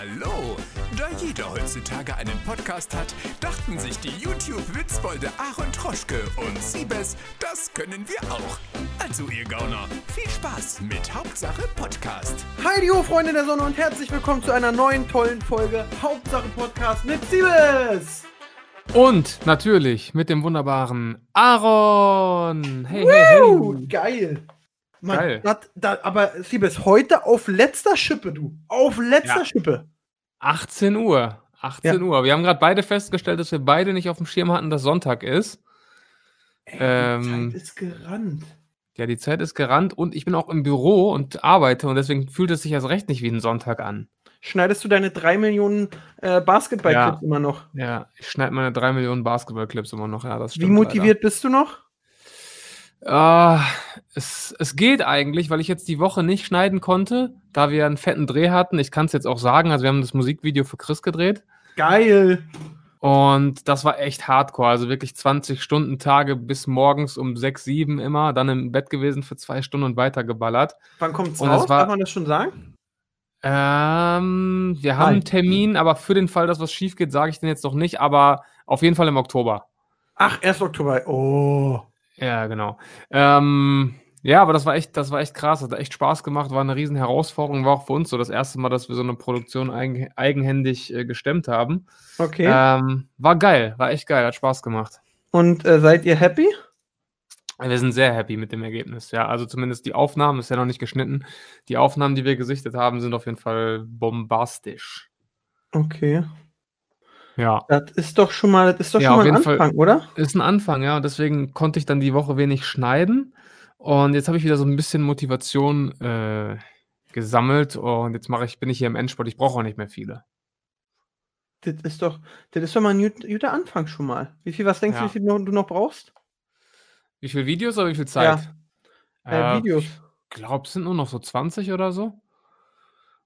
Hallo! Da jeder heutzutage einen Podcast hat, dachten sich die YouTube-Witzbolde Aaron Troschke und Siebes, das können wir auch. Also ihr Gauner, viel Spaß mit Hauptsache Podcast. Hi, die Freunde der Sonne und herzlich willkommen zu einer neuen tollen Folge Hauptsache Podcast mit Siebes. Und natürlich mit dem wunderbaren Aaron. Hey, Woo, hey, hey. Geil. Mann, Geil. dat- dat- aber Siebes, heute auf letzter Schippe, du. Auf letzter Ja. Schippe. 18 Uhr. 18 Ja. Uhr. Wir haben gerade beide festgestellt, dass wir beide nicht auf dem Schirm hatten, dass Sonntag ist. Ey, Ähm, die Zeit ist gerannt. Ja, die Zeit ist gerannt und ich bin auch im Büro und arbeite und deswegen fühlt es sich erst recht nicht wie ein Sonntag an. Schneidest du deine drei Millionen äh, Basketballclips Ja. immer noch? Ja, ich schneide meine 3 Millionen Basketballclips immer noch. Ja, das Wie stimmt motiviert bist du noch? Ah, es, es geht eigentlich, weil ich jetzt die Woche nicht schneiden konnte, da wir einen fetten Dreh hatten. Ich kann es jetzt auch sagen. Also, wir haben das Musikvideo für Chris gedreht. Geil. Und das war echt hardcore. Also wirklich 20 Stunden Tage bis morgens um 6, 7 immer. Dann im Bett gewesen für zwei Stunden und weitergeballert. Wann kommt's Und raus? es war- Darf man das schon sagen? Ähm, wir haben Nein. einen Termin, aber für den Fall, dass was schief geht, sage ich den jetzt noch nicht. Aber auf jeden Fall im Oktober. Ach, 1. Oktober. Oh. Ja, genau. Ähm, ja, aber das war echt, das war echt krass. Hat echt Spaß gemacht. War eine riesen Herausforderung. War auch für uns so das erste Mal, dass wir so eine Produktion eigen, eigenhändig äh, gestemmt haben. Okay. Ähm, war geil. War echt geil. Hat Spaß gemacht. Und äh, seid ihr happy? Wir sind sehr happy mit dem Ergebnis, ja. Also zumindest die Aufnahmen, ist ja noch nicht geschnitten. Die Aufnahmen, die wir gesichtet haben, sind auf jeden Fall bombastisch. Okay. Ja. Das ist doch schon mal, das ist doch Ja, schon mal ein jeden Fall. Anfang, oder? Ist ein Anfang, ja. Und deswegen konnte ich dann die Woche wenig schneiden. Und jetzt habe ich wieder so ein bisschen Motivation äh, gesammelt. Und jetzt mache ich, bin ich hier im Endspurt. Ich brauche auch nicht mehr viele. Das ist doch, das ist doch mal ein gut- guter Anfang schon mal. Wie viel, was denkst du, Ja. wie viel noch- du noch brauchst? Wie viele Videos oder wie viel Zeit? Äh, Videos. Ich glaube, es sind nur noch so 20 oder so.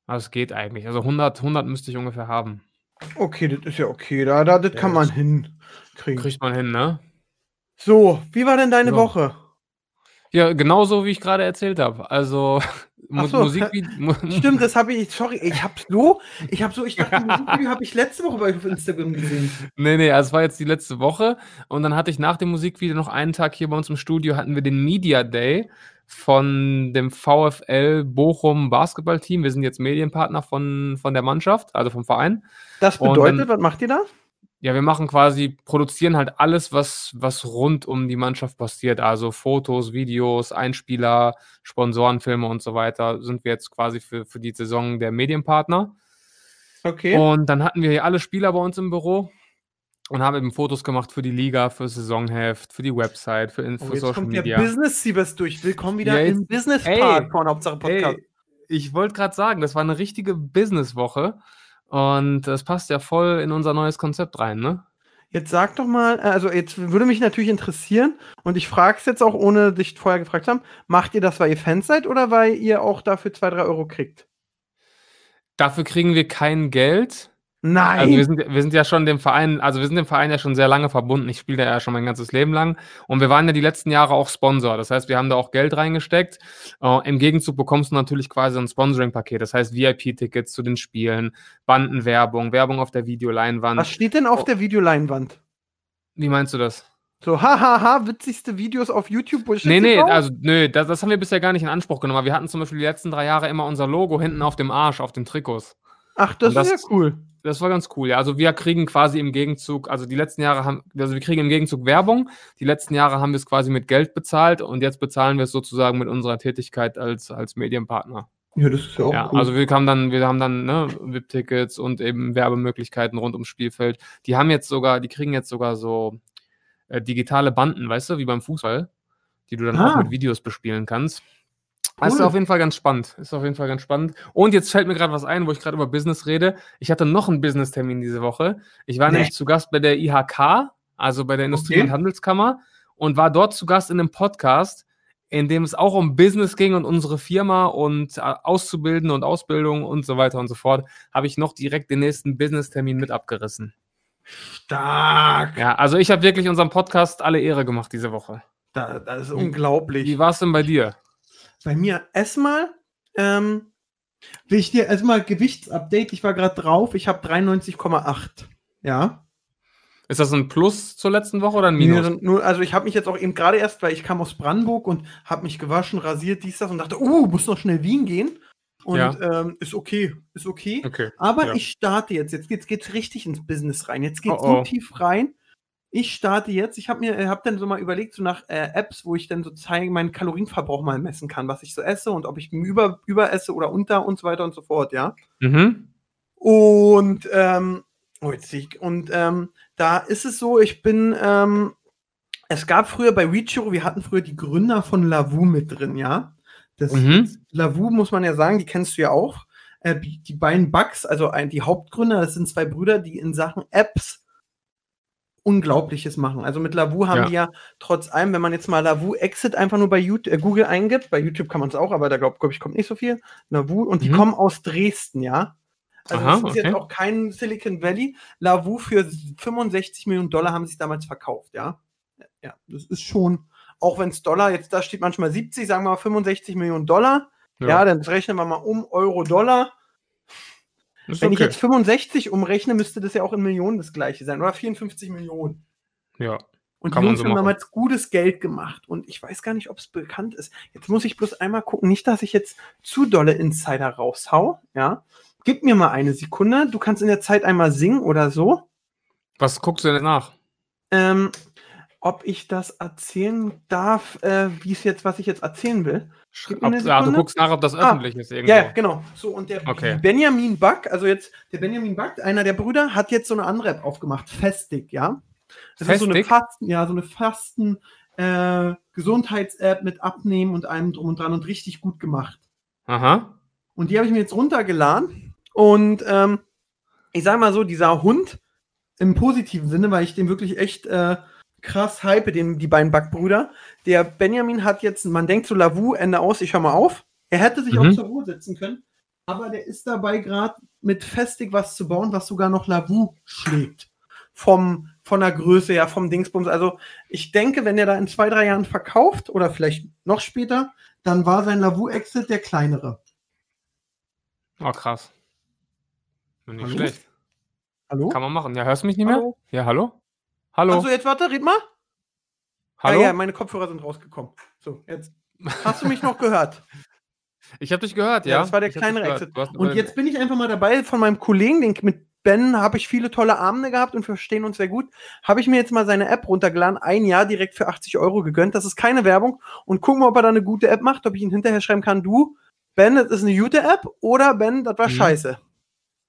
Aber es geht eigentlich. Also 100, 100 müsste ich ungefähr haben. Okay, das ist ja okay. Da, da, das Ja, kann man hinkriegen. Kriegt man hin, ne? So, wie war denn deine Ja. Woche? Ja, genauso wie ich gerade erzählt habe. Also Mu so, Musikvideo. Stimmt, das habe ich, sorry, ich habe so, ich habe so, ich dachte, Musikvideo habe ich letzte Woche bei auf Instagram gesehen. Nee, nee, also es war jetzt die letzte Woche. Und dann hatte ich nach dem Musikvideo noch einen Tag hier bei uns im Studio, hatten wir den Media Day von dem VfL Bochum Basketballteam. Wir sind jetzt Medienpartner von, von der Mannschaft, also vom Verein. Das bedeutet, dann- was macht ihr da? Ja, wir machen quasi, produzieren halt alles, was, was rund um die Mannschaft passiert. Also Fotos, Videos, Einspieler, Sponsorenfilme und so weiter. Sind wir jetzt quasi für, für die Saison der Medienpartner. Okay. Und dann hatten wir hier alle Spieler bei uns im Büro und haben eben Fotos gemacht für die Liga, für Saisonheft, für die Website, für, in- Oh, für jetzt Social kommt Media. der Business Siebes durch. Willkommen wieder Ja, im jetzt- Business Part von Hauptsache Podcast. Ey, ich wollte gerade sagen, das war eine richtige Businesswoche und das passt ja voll in unser neues Konzept rein, ne? Jetzt sag doch mal, äh, also jetzt würde mich natürlich interessieren und ich frage es jetzt auch, ohne dich vorher gefragt zu haben, macht ihr das, weil ihr Fans seid oder weil ihr auch dafür zwei, drei Euro kriegt? Dafür kriegen wir kein Geld. Nein! Also wir sind, wir sind ja schon dem Verein, also wir sind dem Verein ja schon sehr lange verbunden. Ich spiele da ja schon mein ganzes Leben lang. Und wir waren ja die letzten Jahre auch Sponsor. Das heißt, wir haben da auch Geld reingesteckt. Äh, Im Gegenzug bekommst du natürlich quasi ein Sponsoring-Paket. Das heißt VIP-Tickets zu den Spielen, Bandenwerbung, Werbung auf der Videoleinwand. Was steht denn auf Oh. der Videoleinwand? Wie meinst du das? So, hahaha, witzigste Videos auf YouTube. Bullshit Nee, nee, also nö, das, das haben wir bisher gar nicht in Anspruch genommen. Aber wir hatten zum Beispiel die letzten drei Jahre immer unser Logo hinten auf dem Arsch, auf den Trikots. Ach, das, das- ist ja cool. Das war ganz cool, ja. Also wir kriegen quasi im Gegenzug, also die letzten Jahre haben, also wir kriegen im Gegenzug Werbung. Die letzten Jahre haben wir es quasi mit Geld bezahlt und jetzt bezahlen wir es sozusagen mit unserer Tätigkeit als, als Medienpartner. Ja, das ist ja auch ja, cool. also wir haben dann, wir haben dann ne, VIP-Tickets und eben Werbemöglichkeiten rund ums Spielfeld. Die haben jetzt sogar, die kriegen jetzt sogar so äh, digitale Banden, weißt du, wie beim Fußball, die du dann auch Ah. mit Videos bespielen kannst. Das ist Cool. auf jeden Fall ganz spannend. Ist auf jeden Fall ganz spannend. Und jetzt fällt mir gerade was ein, wo ich gerade über Business rede. Ich hatte noch einen Business-Termin diese Woche. Ich war Nee. nämlich zu Gast bei der IHK, also bei der Industrie- Okay. und Handelskammer, und war dort zu Gast in einem Podcast, in dem es auch um Business ging und unsere Firma und äh, Auszubildende und Ausbildung und so weiter und so fort, habe ich noch direkt den nächsten Business-Termin mit abgerissen. Stark. Ja, also ich habe wirklich unserem Podcast alle Ehre gemacht diese Woche. Da, das ist unglaublich. Wie war es denn bei dir? Bei mir erstmal, ähm, Will ich dir erstmal Gewichtsupdate? Ich war gerade drauf. Ich habe 93,8. Ja. Ist das ein Plus zur letzten Woche oder ein Minus? Nee, nur, also ich habe mich jetzt auch eben gerade erst, weil ich kam aus Brandenburg und habe mich gewaschen, rasiert, dies, das und dachte, uh, muss noch schnell Wien gehen. Und Ja. ähm, ist okay, ist okay. Okay. Aber ja. ich starte jetzt. Jetzt geht's, geht's richtig ins Business rein. Jetzt geht's Oh, oh. so tief rein. Ich starte jetzt. Ich habe mir, äh, habe dann so mal überlegt, so nach äh, Apps, wo ich dann so zeigen, meinen Kalorienverbrauch mal messen kann, was ich so esse und ob ich über, über esse oder unter und so weiter und so fort, ja. Mhm. Und, ähm, oh, jetzt ich, und ähm, da ist es so, ich bin, ähm, es gab früher bei Reachio, wir hatten früher die Gründer von Lavu mit drin, ja. Das Mhm. Lavu muss man ja sagen, die kennst du ja auch. Äh, die, die beiden Bugs, also ein, die Hauptgründer, das sind zwei Brüder, die in Sachen Apps Unglaubliches machen. Also mit Lavu haben Ja. die ja trotz allem, wenn man jetzt mal Lavu Exit einfach nur bei YouTube, äh, Google eingibt, bei YouTube kann man es auch, aber da glaube glaub ich kommt nicht so viel. Lavu und die Mhm. kommen aus Dresden, ja. Also Aha, das ist okay. jetzt auch kein Silicon Valley. Lavu für 65 Millionen Dollar haben sie damals verkauft, ja. Ja, das ist schon, auch wenn es Dollar, jetzt da steht manchmal 70, sagen wir mal 65 Millionen Dollar. Ja, dann rechnen wir mal um Euro Dollar. Ist Wenn ich okay. jetzt 65 umrechne, müsste das ja auch in Millionen das gleiche sein. Oder 54 Millionen. ja. Und Kann die man Jungs so haben damals gutes Geld gemacht. Und ich weiß gar nicht, ob es bekannt ist. Jetzt muss ich bloß einmal gucken, nicht, dass ich jetzt zu dolle Insider raushau. Ja. Gib mir mal eine Sekunde. Du kannst in der Zeit einmal singen oder so. Was guckst du denn nach? Ähm, ob ich das erzählen darf, äh, wie es jetzt, was ich jetzt erzählen will. Ob, ja, du guckst nach, ob das Ah, öffentlich ist irgendwo. Ja, genau. So, und der Okay. Benjamin Buck, also jetzt der Benjamin Buck, einer der Brüder, hat jetzt so eine andere App aufgemacht, Festig, ja. Das ist so eine Festig? Fasten, ja, so eine Fasten, äh, Gesundheits-App mit Abnehmen und allem drum und dran und richtig gut gemacht. Aha. Und die habe ich mir jetzt runtergeladen. Und ähm, ich sage mal so, dieser Hund im positiven Sinne, weil ich den wirklich echt äh, krass hype, den, die beiden Backbrüder. Der Benjamin hat jetzt, man denkt so Lavu, Ende aus, ich hör mal auf. Er hätte sich Mhm. auch zur Ruhe setzen können, aber der ist dabei gerade mit festig was zu bauen, was sogar noch Lavu schlägt. Vom, von der Größe her, vom Dingsbums. Also ich denke, wenn er da in zwei, drei Jahren verkauft oder vielleicht noch später, dann war sein Lavu-Exit der kleinere. Oh, krass. Nicht Hallo? schlecht. Hallo? Kann man machen. Ja, hörst du mich nicht mehr? Hallo? Ja, hallo? Hallo? Achso, jetzt warte, red mal. hallo? Ja, ja, meine Kopfhörer sind rausgekommen. So, jetzt. Hast du mich noch gehört? Ich habe dich gehört, Ja, ja. das war der Ich kleinere. Exit. Und jetzt bin ich einfach mal dabei von meinem Kollegen, den, mit Ben habe ich viele tolle Abende gehabt und wir verstehen uns sehr gut. Habe ich mir jetzt mal seine App runtergeladen, ein Jahr direkt für 80 Euro gegönnt. Das ist keine Werbung. Und gucken wir, ob er da eine gute App macht, ob ich ihn hinterher schreiben kann, du, Ben, das ist eine gute App oder Ben, das war Mhm. scheiße.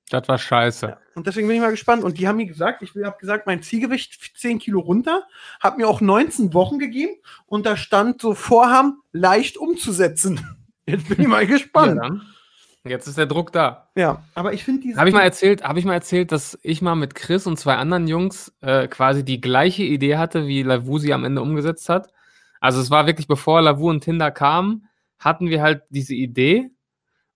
Das war scheiße. Ja. Und deswegen bin ich mal gespannt. Und die haben mir gesagt, ich habe gesagt, mein Zielgewicht 10 Kilo runter, habe mir auch 19 Wochen gegeben und da stand so Vorhaben, leicht umzusetzen. Jetzt bin ich mal Ja, gespannt. dann. Jetzt ist der Druck da. Ja, aber ich finde diese. Habe ich mal erzählt, habe ich mal erzählt, dass ich mal mit Chris und zwei anderen Jungs äh, quasi die gleiche Idee hatte, wie Lavu sie am Ende umgesetzt hat. Also es war wirklich bevor Lavu und Tinder kamen, hatten wir halt diese Idee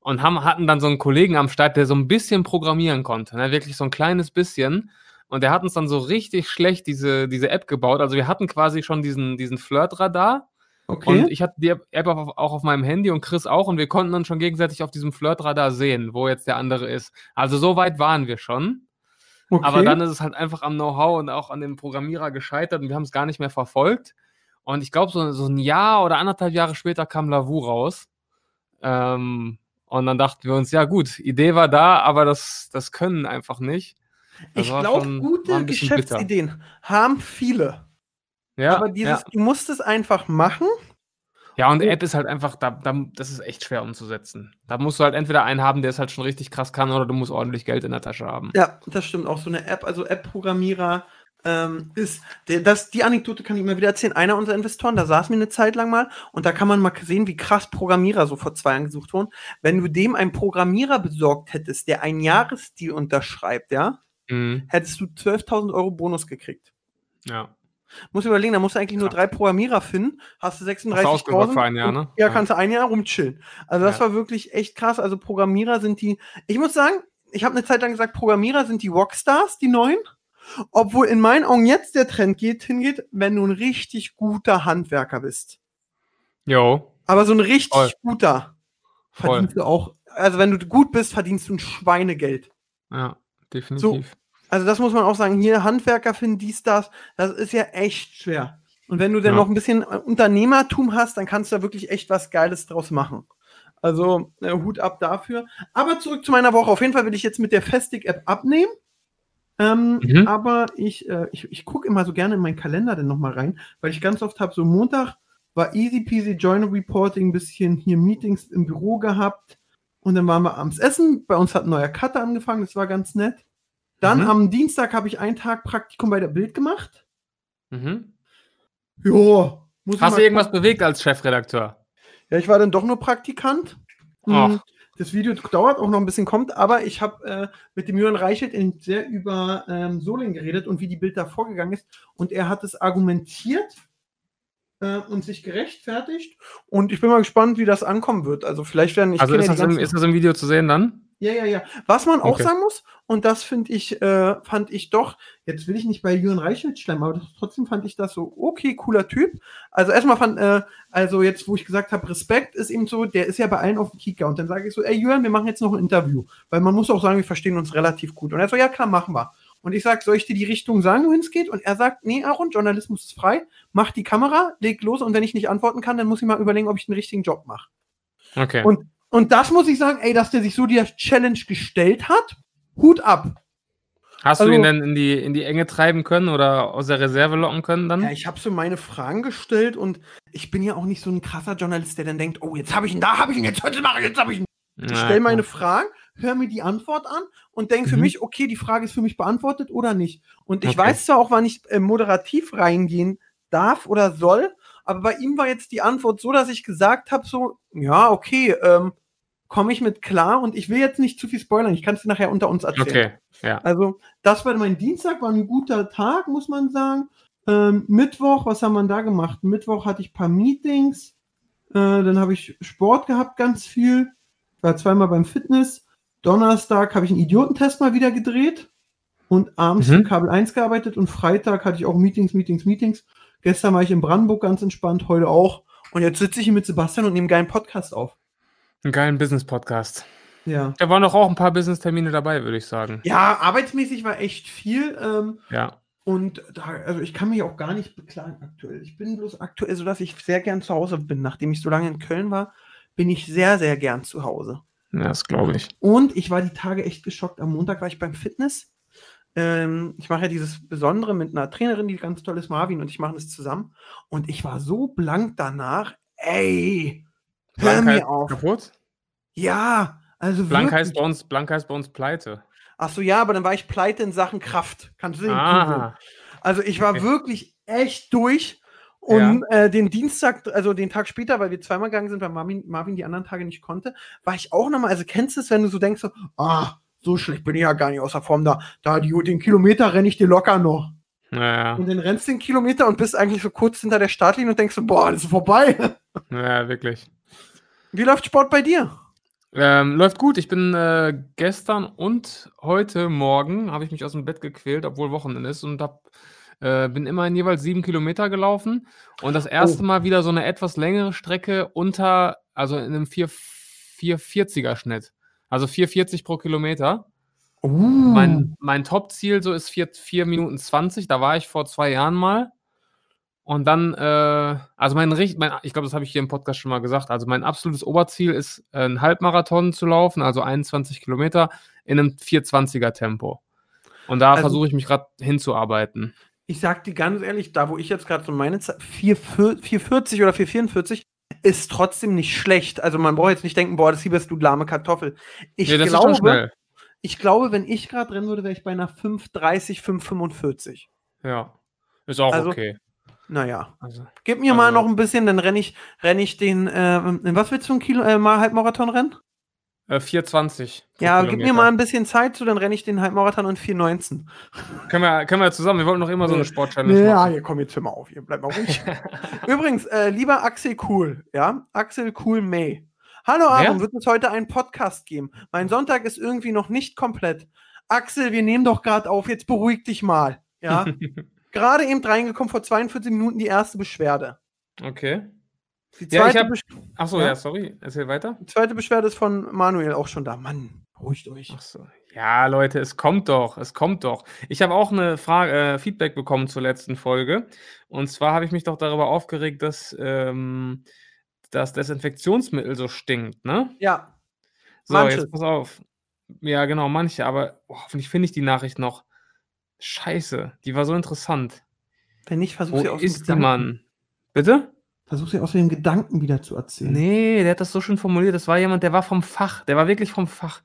und haben, hatten dann so einen Kollegen am Start, der so ein bisschen programmieren konnte, ne? wirklich so ein kleines bisschen. Und der hat uns dann so richtig schlecht diese, diese App gebaut. Also wir hatten quasi schon diesen, diesen Flirt-Radar. okay. Und ich hatte die App auf, auch auf meinem Handy und Chris auch und wir konnten dann schon gegenseitig auf diesem Flirtradar sehen, wo jetzt der andere ist. Also so weit waren wir schon. okay. Aber dann ist es halt einfach am Know-how und auch an dem Programmierer gescheitert und wir haben es gar nicht mehr verfolgt. Und ich glaube, so, so ein Jahr oder anderthalb Jahre später kam Lavu raus. Ähm, und dann dachten wir uns, ja gut, Idee war da, aber das, das können einfach nicht. Das ich glaube, gute bisschen bitter. Geschäftsideen haben viele. Ja, aber dieses, ja. du musst es einfach machen. Ja, und. App ist halt einfach, da, da, das ist echt schwer umzusetzen. Da musst du halt entweder einen haben, der es halt schon richtig krass kann, oder du musst ordentlich Geld in der Tasche haben. Ja, das stimmt auch. So eine App, also App-Programmierer ähm, ist, das, die Anekdote kann ich immer wieder erzählen. Einer unserer Investoren, da saß mir eine Zeit lang mal und da kann man mal sehen, wie krass Programmierer so vor zwei Jahren gesucht wurden. Wenn du dem einen Programmierer besorgt hättest, der einen Jahresdeal unterschreibt, ja, Mhm. hättest du 12.000 Euro Bonus gekriegt. Ja. Muss überlegen, da musst du eigentlich nur Krass. drei Programmierer finden, hast du Hast du ausgesorgt 36.000. für ein Jahr, ne? Ja, Ja. kannst du ein Jahr rumchillen. Also das Ja. war wirklich echt krass. Also Programmierer sind die, ich muss sagen, ich habe eine Zeit lang gesagt, Programmierer sind die Rockstars, die neuen. Obwohl in meinen Augen jetzt der Trend geht, hingeht, wenn du ein richtig guter Handwerker bist. Jo. Aber so ein richtig Voll. guter Voll. verdienst du auch also wenn du gut bist, verdienst du ein Schweinegeld. Ja, definitiv. Also das muss man auch sagen, hier Handwerker finden dies, das, das ist ja echt schwer. Und wenn du dann Ja. noch ein bisschen äh, Unternehmertum hast, dann kannst du da wirklich echt was Geiles draus machen. Also äh, Hut ab dafür. Aber zurück zu meiner Woche. Auf jeden Fall will ich jetzt mit der Festic-App abnehmen. Ähm, Mhm. Aber ich, äh, ich, ich gucke immer so gerne in meinen Kalender dann nochmal rein, weil ich ganz oft habe, so Montag war easy peasy Journal Reporting, ein bisschen hier Meetings im Büro gehabt und dann waren wir abends essen. Bei uns hat ein neuer Cutter angefangen, das war ganz nett. Dann Mhm. am Dienstag habe ich einen Tag Praktikum bei der Bild gemacht. Mhm. Jo. muss Hast du irgendwas bewegt als Chefredakteur? Ja, ich war dann doch nur Praktikant. Ach. Das Video dauert auch noch ein bisschen, kommt, aber ich habe äh, mit dem Jürgen Reichelt in, sehr über ähm, Solingen geredet und wie die Bild da vorgegangen ist. Und er hat es argumentiert äh, und sich gerechtfertigt. Und ich bin mal gespannt, wie das ankommen wird. Also vielleicht werden ich also ist das, im, ist das im Video zu sehen dann? Ja, ja, ja. Was man auch Okay. sagen muss, und das finde ich, äh, fand ich doch, jetzt will ich nicht bei Jürgen Reichelt schleimen, aber das, trotzdem fand ich das so, okay, cooler Typ. Also erstmal fand, äh, also jetzt, wo ich gesagt habe, Respekt ist eben so, der ist ja bei allen auf dem Kicker. Und dann sage ich so, ey Jürgen, wir machen jetzt noch ein Interview. Weil man muss auch sagen, wir verstehen uns relativ gut. Und er so, ja klar, machen wir. Und ich sage, soll ich dir die Richtung sagen, wohin es geht? Und er sagt, nee, Aaron, Journalismus ist frei, mach die Kamera, leg los und wenn ich nicht antworten kann, dann muss ich mal überlegen, ob ich den richtigen Job mache. Okay. Und, und das muss ich sagen, ey, dass der sich so die Challenge gestellt hat, Hut ab. Hast also- du ihn denn in die, in die Enge treiben können oder aus der Reserve locken können dann? Ja, ich habe so meine Fragen gestellt und ich bin ja auch nicht so ein krasser Journalist, der dann denkt, oh, jetzt habe ich ihn, da habe ich ihn, jetzt heute mache ich, jetzt habe ich ihn. Ich stelle meine. Fragen, höre mir die Antwort an und denke für Mhm. mich, okay, die Frage ist für mich beantwortet oder nicht. Und ich Okay. weiß zwar auch, wann ich äh, moderativ reingehen darf oder soll, aber bei ihm war jetzt die Antwort so, dass ich gesagt habe, so, ja, okay, ähm, komme ich mit klar und ich will jetzt nicht zu viel spoilern, ich kann es nachher unter uns erzählen. Okay, ja. Also, das war mein Dienstag, war ein guter Tag, muss man sagen. Ähm, Mittwoch, was haben wir da gemacht? Mittwoch hatte ich ein paar Meetings, äh, dann habe ich Sport gehabt, ganz viel. War zweimal beim Fitness. Donnerstag habe ich einen Idiotentest mal wieder gedreht und abends Mhm. Kabel 1 gearbeitet und Freitag hatte ich auch Meetings, Meetings, Meetings. Gestern war ich in Brandenburg ganz entspannt, heute auch. Und jetzt sitze ich hier mit Sebastian und nehme einen geilen Podcast auf. Einen geilen Business-Podcast. Ja. Da waren doch auch ein paar Business-Termine dabei, würde ich sagen. Ja, arbeitsmäßig war echt viel. Ähm, Ja. Und da, also ich kann mich auch gar nicht beklagen aktuell. Ich bin bloß aktuell so, dass ich sehr gern zu Hause bin. Nachdem ich so lange in Köln war, bin ich sehr, sehr gern zu Hause. Ja, das glaube ich. Und ich war die Tage echt geschockt. Am Montag war ich beim Fitness. Ähm, ich mache ja dieses Besondere mit einer Trainerin, die ganz toll ist, Marvin, und ich machen das zusammen. Und ich war so blank danach. Ey, hör mir auf. kaputt? Ja, also Blank wirklich. heißt, bei uns, blank heißt bei uns pleite. Ach so, ja, aber dann war ich pleite in Sachen Kraft. Kannst du sehen? Ah, Also ich war Okay. wirklich echt durch. Und äh, den Dienstag, also den Tag später, weil wir zweimal gegangen sind, weil Marvin, Marvin die anderen Tage nicht konnte, war ich auch nochmal, also kennst du es, wenn du so denkst, so, ah, so schlecht bin ich ja gar nicht außer Form da, da die, den Kilometer renne ich dir locker noch. ja, Und dann rennst du den Kilometer und bist eigentlich so kurz hinter der Startlinie und denkst so, boah, das ist vorbei. ja, wirklich. Wie läuft Sport bei dir? Ähm, läuft gut. Ich bin äh, gestern und heute Morgen habe ich mich aus dem Bett gequält, obwohl Wochenende ist und hab, äh, bin immerhin jeweils sieben Kilometer gelaufen und das erste Oh. Mal wieder so eine etwas längere Strecke unter, also in einem 4, 440er Schnitt. Also 440 pro Kilometer. Uh, Mein, mein Top-Ziel so ist 4, 4 Minuten 20. Da war ich vor zwei Jahren mal. Und dann, äh, also mein, mein ich glaube, das habe ich hier im Podcast schon mal gesagt. Also mein absolutes Oberziel ist, äh, einen Halbmarathon zu laufen, also 21 Kilometer in einem 420er Tempo. Und da Also- versuche ich mich gerade hinzuarbeiten. ich sag dir ganz ehrlich, da wo ich jetzt gerade so meine Zeit, 440 oder 444 ist trotzdem nicht schlecht. Also man braucht jetzt nicht denken, boah, das hier bist du lahme Kartoffel. Ich Nee, das ist glaube, ich glaube, wenn ich gerade rennen würde, wäre ich bei einer 530, 545. Ja. Ist auch Also- okay. Naja. Also, Gib mir mal Also- noch ein bisschen, dann renne ich, renn ich den, äh, was willst du ein Kilo, äh, mal Halbmarathon rennen? äh, 420. pro Ja, gib mir Kilometer. mal ein bisschen Zeit zu, dann renne ich den Halbmarathon in 419. Können wir, können wir zusammen, wir wollten noch immer so eine Nee. Sport-Challenge Ja, machen. hier komm jetzt hör mal auf, ihr bleibt mal ruhig. Übrigens, äh, lieber Axel Cool, ja, Axel Cool May. Hallo Aaron, Wer? wird es heute einen Podcast geben? Mein Sonntag ist irgendwie noch nicht komplett. Axel, wir nehmen doch gerade auf, jetzt beruhig dich mal, ja. gerade eben reingekommen, vor 42 Minuten die erste Beschwerde. Okay. Die Ja, zweite, hab- Besch Achso, Ja? ja, sorry. Erzähl weiter. die zweite Beschwerde ist von Manuel auch schon da. Mann, ruhigt euch. Ach so. Ja, Leute, es kommt doch, es kommt doch. Ich habe auch eine Frage, äh, Feedback bekommen zur letzten Folge. Und zwar habe ich mich doch darüber aufgeregt, dass ähm, das Desinfektionsmittel so stinkt, ne? Ja, So, Manches. jetzt pass auf. Ja, genau, manche, aber oh, hoffentlich finde ich die Nachricht noch. Scheiße, die war so interessant. wenn nicht, versuch Wo sie aus dem ist die, Gedanken. Mann? Bitte? Versuch sie aus dem Gedanken wieder zu erzählen. Nee, der hat das so schön formuliert. Das war jemand, der war vom Fach. Der war wirklich vom Fach.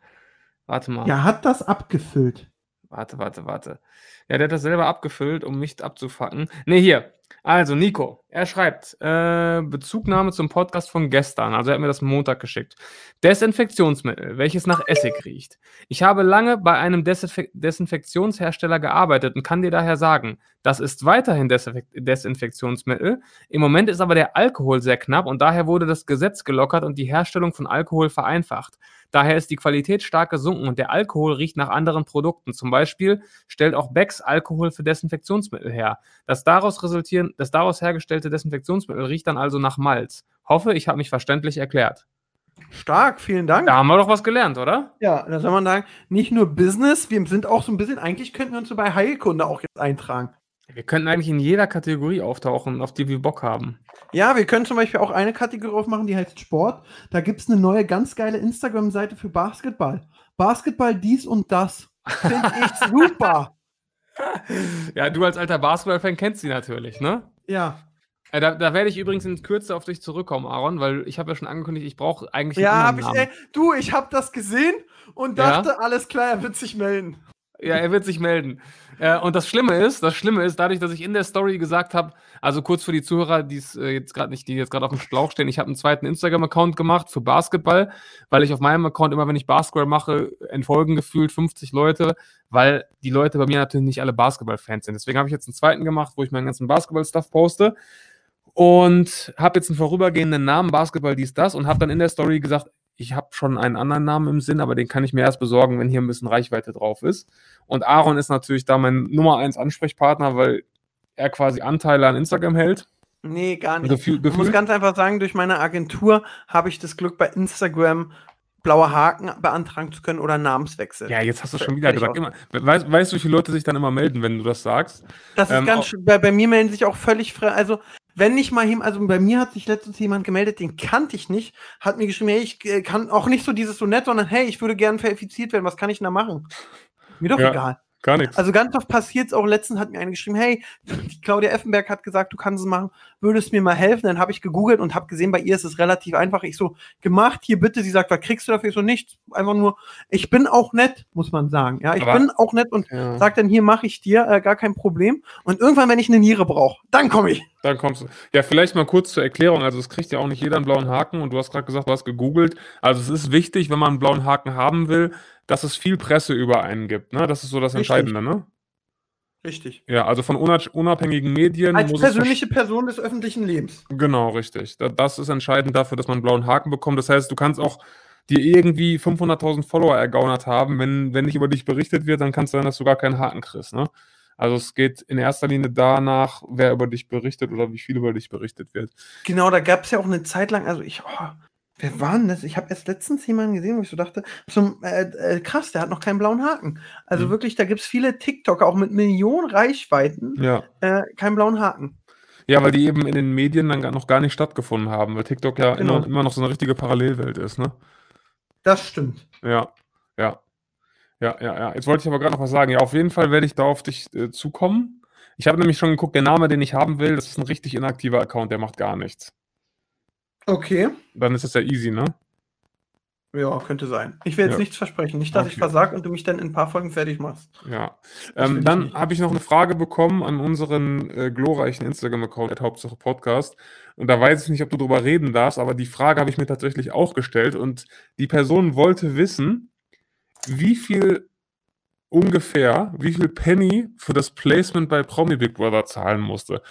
Warte mal. Ja, hat das abgefüllt. Warte, warte, warte. Ja, der hat das selber abgefüllt, um mich abzufacken. Ne, hier. Also, Nico, er schreibt, äh, Bezugnahme zum Podcast von gestern. Also, er hat mir das Montag geschickt. Desinfektionsmittel, welches nach Essig riecht. Ich habe lange bei einem Desinfek Desinfektionshersteller gearbeitet und kann dir daher sagen, das ist weiterhin Desinfek Desinfektionsmittel. Im Moment ist aber der Alkohol sehr knapp und daher wurde das Gesetz gelockert und die Herstellung von Alkohol vereinfacht. Daher ist die Qualität stark gesunken und der Alkohol riecht nach anderen Produkten. Zum Beispiel stellt auch Becks Alkohol für Desinfektionsmittel her. Das daraus resultieren, das daraus hergestellte Desinfektionsmittel riecht dann also nach Malz. Hoffe, ich habe mich verständlich erklärt. Stark, vielen Dank. Da haben wir doch was gelernt, oder? Ja, da soll man sagen, nicht nur Business, wir sind auch so ein bisschen, eigentlich könnten wir uns so bei Heilkunde auch jetzt eintragen. Wir könnten eigentlich in jeder Kategorie auftauchen, auf die wir Bock haben. Ja, wir können zum Beispiel auch eine Kategorie aufmachen, die heißt Sport. Da gibt es eine neue, ganz geile Instagram-Seite für Basketball. Basketball dies und das. Finde ich super. Ja, du als alter Basketball-Fan kennst sie natürlich, ne? Ja. Äh, Da, da werde ich übrigens in Kürze auf dich zurückkommen, Aaron, weil ich habe ja schon angekündigt, ich brauche eigentlich einen Ja, hab anderen ich, ey, du, ich habe das gesehen und Ja? dachte, alles klar, er wird sich melden. Ja, er wird sich melden. Äh, und das Schlimme ist, das Schlimme ist, dadurch, dass ich in der Story gesagt habe, also kurz für die Zuhörer, die äh, jetzt gerade nicht, die jetzt gerade auf dem Schlauch stehen, ich habe einen zweiten Instagram-Account gemacht für Basketball, weil ich auf meinem Account immer, wenn ich Basketball mache, entfolgen gefühlt 50 Leute, weil die Leute bei mir natürlich nicht alle Basketball-Fans sind. Deswegen habe ich jetzt einen zweiten gemacht, wo ich meinen ganzen Basketball-Stuff poste und habe jetzt einen vorübergehenden Namen, Basketball dies, das und habe dann in der Story gesagt, ich habe schon einen anderen Namen im Sinn, aber den kann ich mir erst besorgen, wenn hier ein bisschen Reichweite drauf ist. Und Aaron ist natürlich da mein Nummer eins Ansprechpartner, weil er quasi Anteile an Instagram hält. Nee, gar nicht. Gefühl, Ich muss ganz einfach sagen, durch meine Agentur habe ich das Glück, bei Instagram blaue Haken beantragen zu können oder Namenswechsel. Ja, jetzt hast du schon wieder gesagt. Immer, weißt, weißt du, wie viele Leute sich dann immer melden, wenn du das sagst? Das ist Ähm, ganz schön. Bei, bei mir melden sich auch völlig frei. Also, wenn nicht mal jemand, also bei mir hat sich letztens jemand gemeldet, den kannte ich nicht, hat mir geschrieben, hey, ich äh, kann auch nicht so dieses so nett, sondern hey, ich würde gerne verifiziert werden, was kann ich denn da machen? Mir doch Ja. egal. Gar nichts. Also ganz oft passiert es auch, letztens hat mir eine geschrieben, hey, Claudia Effenberg hat gesagt, du kannst es machen, würdest mir mal helfen? Dann habe ich gegoogelt und habe gesehen, bei ihr ist es relativ einfach. Ich so, gemacht, hier bitte, sie sagt, was kriegst du dafür? Ich so, nichts, einfach nur, ich bin auch nett, muss man sagen. Ja, ich Aber- bin auch nett und ja. sag dann, hier mache ich dir, äh, gar kein Problem. Und irgendwann, wenn ich eine Niere brauche, dann komme ich. Dann kommst du. Ja, vielleicht mal kurz zur Erklärung. Also, es kriegt ja auch nicht jeder einen blauen Haken und du hast gerade gesagt, du hast gegoogelt. Also, es ist wichtig, wenn man einen blauen Haken haben will, dass es viel Presse über einen gibt. Ne? Das ist so das Richtig. Entscheidende, ne? Richtig. Ja, also von unab- unabhängigen Medien Als persönliche Person des öffentlichen Lebens. Genau, richtig. Da- Das ist entscheidend dafür, dass man einen blauen Haken bekommt. Das heißt, du kannst auch dir irgendwie 500.000 Follower ergaunert haben. Wenn, wenn nicht über dich berichtet wird, dann kann es sein, dass du gar keinen Haken kriegst. Ne? Also es geht in erster Linie danach, wer über dich berichtet oder wie viel über dich berichtet wird. Genau, da gab es ja auch eine Zeit lang, also ich, oh, wer war denn das? Ich habe erst letztens jemanden gesehen, wo ich so dachte, zum, äh, äh, krass, der hat noch keinen blauen Haken. Also Mhm. wirklich, da gibt es viele TikToker, auch mit Millionen Reichweiten, Ja. äh, keinen blauen Haken. Ja, weil die eben in den Medien dann noch gar nicht stattgefunden haben, weil TikTok ja Genau. immer, immer noch so eine richtige Parallelwelt ist, ne? Das stimmt. Ja, ja. Ja, ja, ja. Jetzt wollte ich aber gerade noch was sagen. Ja, auf jeden Fall werde ich da auf dich äh, zukommen. Ich habe nämlich schon geguckt, der Name, den ich haben will, das ist ein richtig inaktiver Account, der macht gar nichts. Okay. Dann ist es ja easy, ne? Ja, könnte sein. Ich will jetzt Ja. nichts versprechen. Nicht, dass ich Okay. versag und du mich dann in ein paar Folgen fertig machst. Ja. Das Ähm, ich dann habe ich noch eine Frage bekommen an unseren äh, glorreichen Instagram-Account, Hauptsache Podcast. Und da weiß ich nicht, ob du drüber reden darfst, aber die Frage habe ich mir tatsächlich auch gestellt. Und die Person wollte wissen, wie viel ungefähr, wie viel Penny für das Placement bei Promi Big Brother zahlen musste.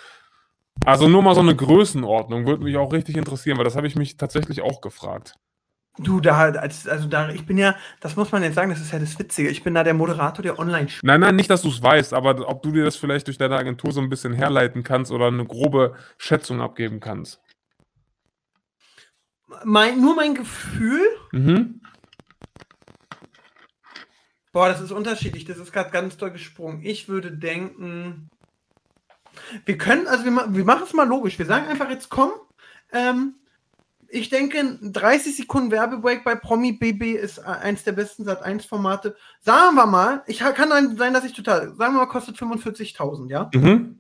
Also nur mal so eine Größenordnung, würde mich auch richtig interessieren, weil das habe ich mich tatsächlich auch gefragt. Du, da, als, also da, ich bin ja, das muss man jetzt sagen, das ist ja das Witzige. Ich bin da der Moderator der online -Sch Nein, nein, nicht, dass du es weißt, aber ob du dir das vielleicht durch deine Agentur so ein bisschen herleiten kannst oder eine grobe Schätzung abgeben kannst. mein, nur mein Gefühl. Mhm. Boah, das ist unterschiedlich. Das ist gerade ganz doll gesprungen. Ich würde denken, wir können, also wir, wir machen es mal logisch. Wir sagen einfach jetzt, komm, ähm, ich denke, ein 30 Sekunden Werbebreak bei Promi BB ist äh, eins der besten Sat 1 Formate. Sagen wir mal, ich kann ein- sein, dass ich total, sagen wir mal, kostet 45.000, ja? Mhm.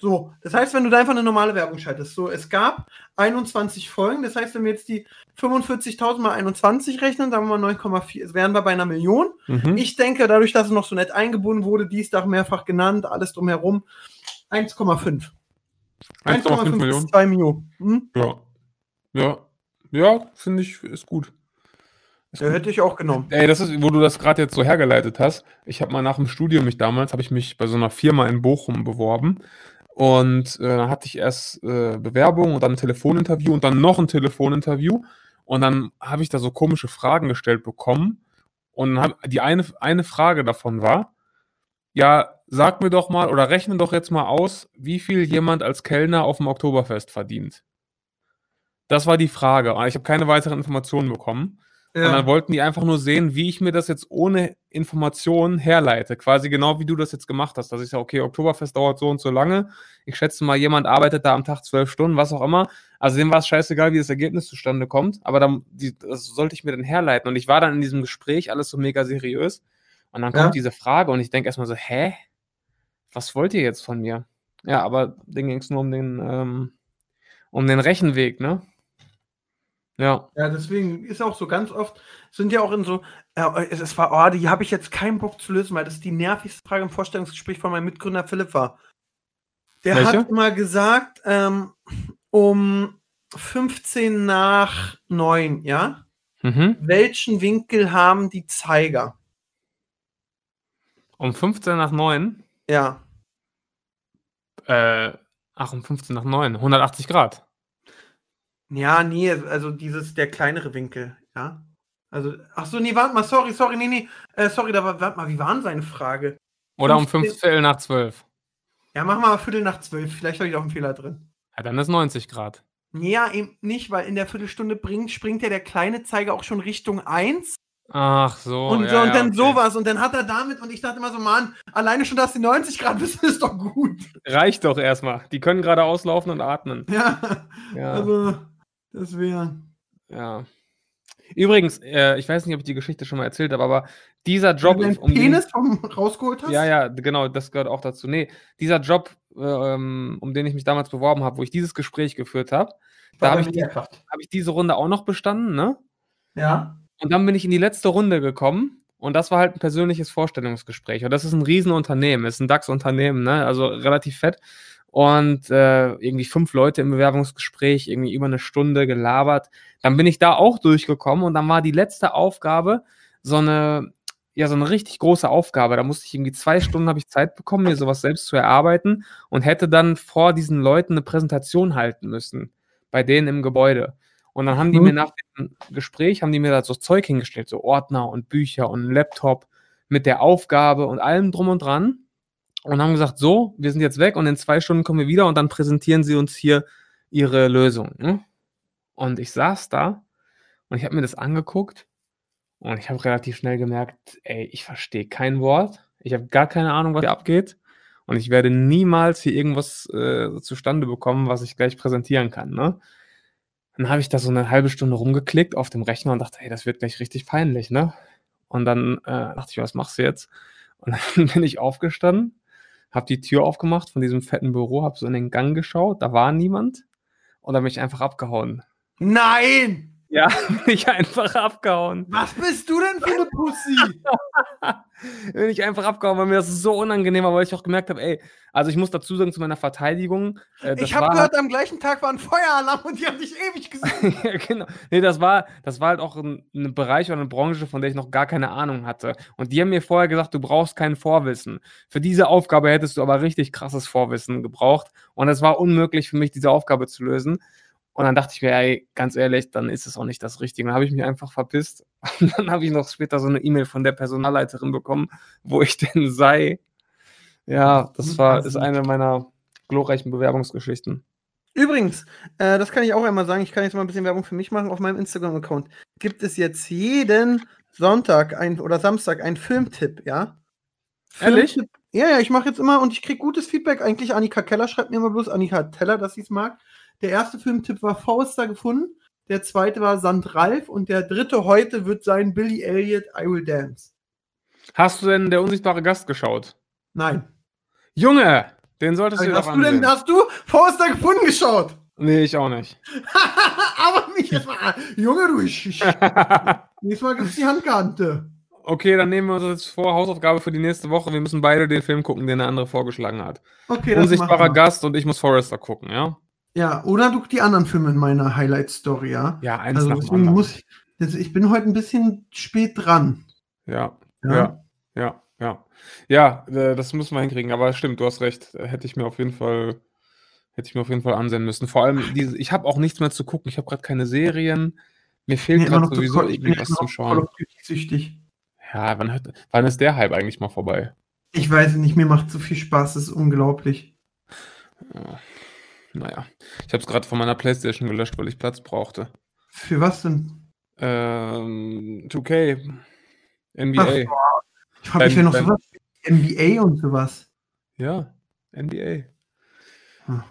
So, das heißt, wenn du da einfach eine normale Werbung schaltest, so, es gab 21 Folgen, das heißt, wenn wir jetzt die 45.000 mal 21 rechnen, sagen wir mal 9,4, wären wir bei einer Million. Mhm. Ich denke, dadurch, dass es noch so nett eingebunden wurde, dies Dach mehrfach genannt, alles drumherum, 1,5. 1,5 bis Millionen. 2 Millionen. Hm? Ja. Ja. Ja, finde ich, ist gut. Ist Der gut. hätte ich auch genommen. Ey, das ist, wo du das gerade jetzt so hergeleitet hast. Ich habe mal nach dem Studium mich damals, habe ich mich bei so einer Firma in Bochum beworben. Und äh, dann hatte ich erst äh, Bewerbung und dann ein Telefoninterview und dann noch ein Telefoninterview. Und dann habe ich da so komische Fragen gestellt bekommen. Und dann hab, die eine, eine Frage davon war, ja, sag mir doch mal oder rechne doch jetzt mal aus, wie viel jemand als Kellner auf dem Oktoberfest verdient. Das war die Frage. Ich habe keine weiteren Informationen bekommen. Und dann wollten die einfach nur sehen, wie ich mir das jetzt ohne Informationen herleite. Quasi genau wie du das jetzt gemacht hast. Dass ich sage, okay, Oktoberfest dauert so und so lange. Ich schätze mal, jemand arbeitet da am Tag zwölf Stunden, was auch immer. Also dem war es scheißegal, wie das Ergebnis zustande kommt. Aber dann, die, das sollte ich mir dann herleiten. Und ich war dann in diesem Gespräch alles so mega seriös. Und dann kommt Ja. diese Frage und ich denke erstmal so, hä? Was wollt ihr jetzt von mir? Ja, aber denen ging es nur um den, ähm, um den Rechenweg, ne? Ja. Ja, deswegen ist auch so ganz oft, sind ja auch in so, äh, es, es war, oh, die habe ich jetzt keinen Bock zu lösen, weil das die nervigste Frage im Vorstellungsgespräch von meinem Mitgründer Philipp war. Der Welche? hat immer gesagt, ähm, um 15 nach 9, ja? Mhm. Welchen Winkel haben die Zeiger? Um 15 nach 9. Ja. Äh, ach, um 15 nach 9. 180 Grad. Ja, nee, also dieses, der kleinere Winkel, ja. Also, ach so, nee, warte mal, sorry, sorry, nee, nee, äh, sorry, da war, warte mal, wie war denn seine Frage? Oder um 15 5 Viertel nach 12. Ja, machen wir mal Viertel nach zwölf, vielleicht habe ich auch einen Fehler drin. Ja, dann ist 90 Grad. Ja, eben nicht, weil in der Viertelstunde bringt, springt ja der kleine Zeiger auch schon Richtung 1 Ach so. und, ja, und ja, dann okay. sowas. Und dann hat er damit, und ich dachte immer so, Mann, alleine schon, dass die 90 Grad wissen, ist doch gut. Reicht doch erstmal. Die können gerade auslaufen und atmen. Ja, Ja. also, das wäre. ja. Übrigens, äh, ich weiß nicht, ob ich die Geschichte schon mal erzählt habe, aber dieser Job. Wenn du um den den- Penis vom, rausgeholt hast? Ja, ja, genau, das gehört auch dazu. Nee, dieser Job, ähm, um den ich mich damals beworben habe, wo ich dieses Gespräch geführt habe, da habe ich, die- hab ich diese Runde auch noch bestanden, ne? Ja. Und dann bin ich in die letzte Runde gekommen und das war halt ein persönliches Vorstellungsgespräch. Und das ist ein Riesenunternehmen, ist ein DAX-Unternehmen, ne? Also relativ fett. Und äh, irgendwie fünf Leute im Bewerbungsgespräch, irgendwie über eine Stunde gelabert. Dann bin ich da auch durchgekommen und dann war die letzte Aufgabe so eine, ja, so eine richtig große Aufgabe. Da musste ich irgendwie zwei Stunden habe ich Zeit bekommen, mir sowas selbst zu erarbeiten und hätte dann vor diesen Leuten eine Präsentation halten müssen. Bei denen im Gebäude. Und dann haben die Mhm. mir nach dem Gespräch, haben die mir da so Zeug hingestellt, so Ordner und Bücher und Laptop mit der Aufgabe und allem drum und dran. Und haben gesagt, so, wir sind jetzt weg und in zwei Stunden kommen wir wieder und dann präsentieren sie uns hier ihre Lösung. Ne? Und ich saß da und ich habe mir das angeguckt und ich habe relativ schnell gemerkt, ey, ich verstehe kein Wort. Ich habe gar keine Ahnung, was hier abgeht. Und ich werde niemals hier irgendwas äh, zustande bekommen, was ich gleich präsentieren kann. Ne? Dann habe ich da so eine halbe Stunde rumgeklickt auf dem Rechner und dachte, hey, das wird gleich richtig peinlich, ne? Und dann äh, dachte ich, was machst du jetzt? Und dann bin ich aufgestanden, habe die Tür aufgemacht von diesem fetten Büro, habe so in den Gang geschaut, da war niemand und dann bin ich einfach abgehauen. Nein! Ja, bin ich einfach abgehauen. Was bist du denn für eine Pussy? bin ich einfach abgehauen, weil mir das so unangenehm war, weil ich auch gemerkt habe, ey, also ich muss dazu sagen, zu meiner Verteidigung, äh, ich habe gehört, am gleichen Tag war ein Feueralarm und die haben dich ewig gesehen. ja, genau. Nee, das war, das war halt auch ein, ein Bereich oder eine Branche, von der ich noch gar keine Ahnung hatte. Und die haben mir vorher gesagt, du brauchst kein Vorwissen. Für diese Aufgabe hättest du aber richtig krasses Vorwissen gebraucht. Und es war unmöglich für mich, diese Aufgabe zu lösen. Und dann dachte ich mir, ey, ganz ehrlich, dann ist es auch nicht das Richtige. Dann habe ich mich einfach verpisst. Und dann habe ich noch später so eine E-Mail von der Personalleiterin bekommen, wo ich denn sei. Ja, das war, ist eine meiner glorreichen Bewerbungsgeschichten. Übrigens, äh, das kann ich auch einmal sagen, ich kann jetzt mal ein bisschen Werbung für mich machen. Auf meinem Instagram-Account gibt es jetzt jeden Sonntag ein, oder Samstag einen Filmtipp, ja? Ehrlich? Filmtipp. Ja, ja, ich mache jetzt immer und ich kriege gutes Feedback. Eigentlich Annika Keller schreibt mir immer bloß, Annika Teller, dass sie es mag. Der erste Filmtipp war Forster gefunden, der zweite war Sand Ralf und der dritte heute wird sein Billy Elliot, I Will Dance. Hast du denn der unsichtbare Gast geschaut? Nein. Junge, den solltest du dir hast, du denn, hast du Forster gefunden geschaut? Nee, ich auch nicht. Aber mich jetzt mal. Junge, du, ich. ich nächstes Mal gibt's die Handkante. okay, dann nehmen wir uns jetzt vor, Hausaufgabe für die nächste Woche. Wir müssen beide den Film gucken, den der andere vorgeschlagen hat. Okay, Unsichtbarer. Gast und ich muss Forrester gucken, ja? Ja, oder du die anderen Filme in meiner Highlight-Story, ja? Ja, eins Also nach dem anderen. muss ich, also ich bin heute ein bisschen spät dran. Ja, Ja. ja, ja, ja. Ja, äh, das müssen wir hinkriegen, aber stimmt, du hast recht. Hätte ich mir auf jeden Fall, hätte ich mir auf jeden Fall ansehen müssen. Vor allem, diese, ich habe auch nichts mehr zu gucken. Ich habe gerade keine Serien. Mir fehlt gerade sowieso Call- ich bin irgendwie was immer zum Schauen. süchtig. Ja, wann, hat, wann ist der Hype eigentlich mal vorbei? Ich weiß nicht, mir macht so viel Spaß, das ist unglaublich. Ja. Naja, ich habe es gerade von meiner Playstation gelöscht, weil ich Platz brauchte. Für was denn? Ähm, 2K, Ach, NBA. ich frage mich, wer noch dein- sowas NBA und sowas. Ja, NBA. Hm.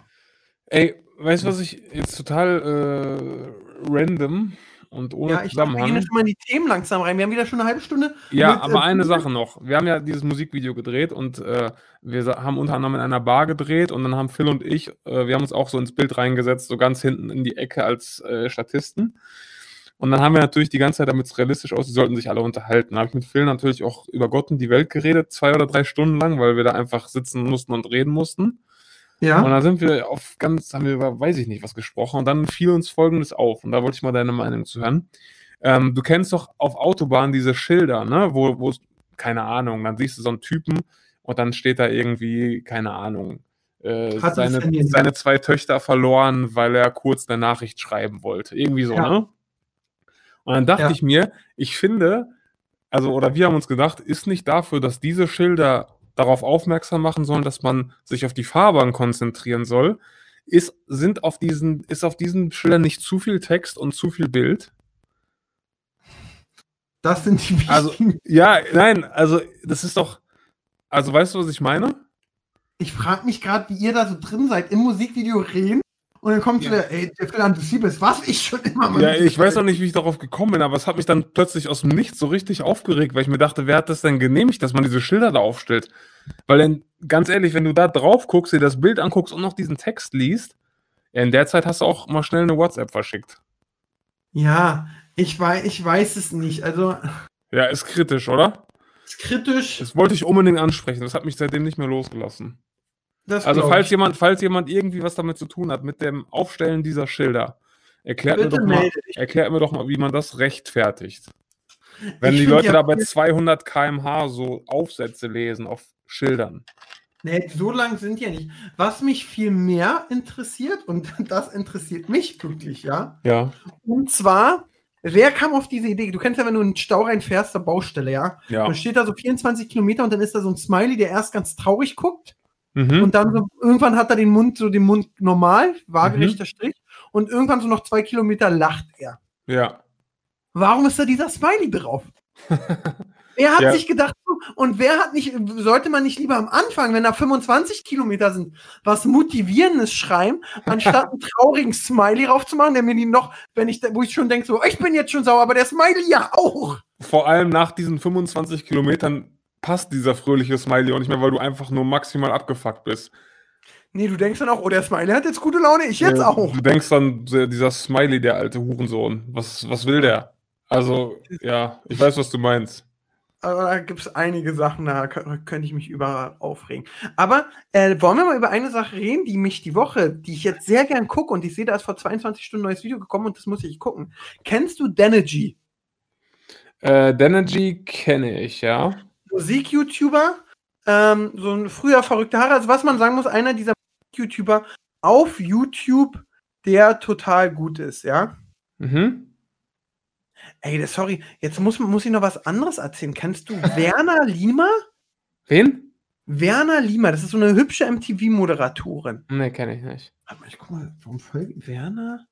Ey, weißt du, was ich jetzt total äh, random und ohne Ja, ich dachte, wir gehen Zusammenhang. jetzt schon mal in die Themen langsam rein. Wir haben wieder schon eine halbe Stunde. Ja, mit, aber äh, eine. Sache noch. Wir haben ja dieses Musikvideo gedreht und äh, wir haben unter anderem in einer Bar gedreht und dann haben Phil und ich, äh, wir haben uns auch so ins Bild reingesetzt, so ganz hinten in die Ecke als äh, Statisten. Und dann haben wir natürlich die ganze Zeit, damit es realistisch aussieht, sollten sich alle unterhalten. Da habe ich mit Phil natürlich auch über Gott und die Welt geredet, zwei oder drei Stunden lang, weil wir da einfach sitzen mussten und reden mussten. Ja. Und dann sind wir auf ganz, haben wir über, weiß ich nicht, was gesprochen. Und dann fiel uns Folgendes auf. Und da wollte ich mal deine Meinung zu hören. Ähm, du kennst doch auf Autobahnen diese Schilder, ne? Wo, wo keine Ahnung, dann siehst du so einen Typen und dann steht da irgendwie, keine Ahnung, äh, seine, seine zwei Töchter verloren, weil er kurz eine Nachricht schreiben wollte. Irgendwie so, Ja. ne? Und dann dachte Ja. ich mir, ich finde, also, oder wir haben uns gedacht, ist nicht dafür, dass diese Schilder darauf aufmerksam machen sollen, dass man sich auf die Fahrbahn konzentrieren soll, ist, sind auf diesen, ist auf diesen Schildern nicht zu viel Text und zu viel Bild? Das sind die Also-. Ja, nein, also das ist doch, also weißt du, was ich meine? Ich frage mich gerade, wie ihr da so drin seid, im Musikvideo reden. Und dann kommt Ja. wieder, ey, der Phil Anticipas, was ich schon immer mal. Ja, ich weiß noch nicht, wie ich darauf gekommen bin, aber es hat mich dann plötzlich aus dem Nichts so richtig aufgeregt, weil ich mir dachte, wer hat das denn genehmigt, dass man diese Schilder da aufstellt? Weil dann, ganz ehrlich, wenn du da drauf guckst, dir das Bild anguckst und noch diesen Text liest, in der Zeit hast du auch mal schnell eine WhatsApp verschickt. Ja, ich weiß, ich weiß es nicht. Also, Ja, ist kritisch, oder? ist kritisch. Das wollte ich unbedingt ansprechen. Das hat mich seitdem nicht mehr losgelassen. Das Also, falls ich. jemand, falls jemand irgendwie was damit zu tun hat, mit dem Aufstellen dieser Schilder, erklärt, mir doch, mal, erklärt mir doch mal, wie man das rechtfertigt. Wenn Ich die Leute ja- da bei 200 km/h so Aufsätze lesen auf Schildern. Nee, so lang sind die ja nicht. Was mich viel mehr interessiert, und das interessiert mich wirklich, ja. Ja, Und zwar, wer kam auf diese Idee? Du kennst ja, wenn du in den Stau reinfährst, der Baustelle, ja. ja. Dann steht da so 24 Kilometer und dann ist da so ein Smiley, der erst ganz traurig guckt Mhm. und dann so, irgendwann hat er den Mund, so den Mund normal, waagerechter Strich und irgendwann so noch zwei Kilometer lacht er. Ja. Warum ist da dieser Smiley drauf? Wer hat Ja. sich gedacht, und wer hat nicht, sollte man nicht lieber am Anfang, wenn da 25 Kilometer sind, was Motivierendes schreiben, anstatt einen traurigen Smiley raufzumachen, der mir die noch, wenn ich, wo ich schon denke, so, ich bin jetzt schon sauer, aber der Smiley ja auch. Vor allem nach diesen 25 Kilometern passt dieser fröhliche Smiley auch nicht mehr, weil du einfach nur maximal abgefuckt bist. Nee, du denkst dann auch, oh, der Smiley hat jetzt gute Laune, ich jetzt Äh, auch. Du denkst dann, dieser Smiley, der alte Hurensohn, was, was will der? Also, ja, ich weiß, was du meinst. Aber da gibt es einige Sachen, da kö- könnte ich mich überall aufregen. Aber äh, wollen wir mal über eine Sache reden, die mich die Woche, die ich jetzt sehr gern gucke und ich sehe, da ist vor 22 Stunden ein neues Video gekommen und das muss ich gucken. Kennst du Danergy? Äh, Denergy kenne ich, ja. Musik-YouTuber, ähm, so ein früher verrückter Haare. Also was man sagen muss, einer dieser YouTuber auf YouTube, der total gut ist, ja. Mhm. Ey, sorry, jetzt muss, muss ich noch was anderes erzählen. Kennst du Werner Lima? Wen? Werner Lima, das ist so eine hübsche MTV-Moderatorin. Nee, kenne ich nicht. Warte mal, ich guck mal, warum folgt Werner?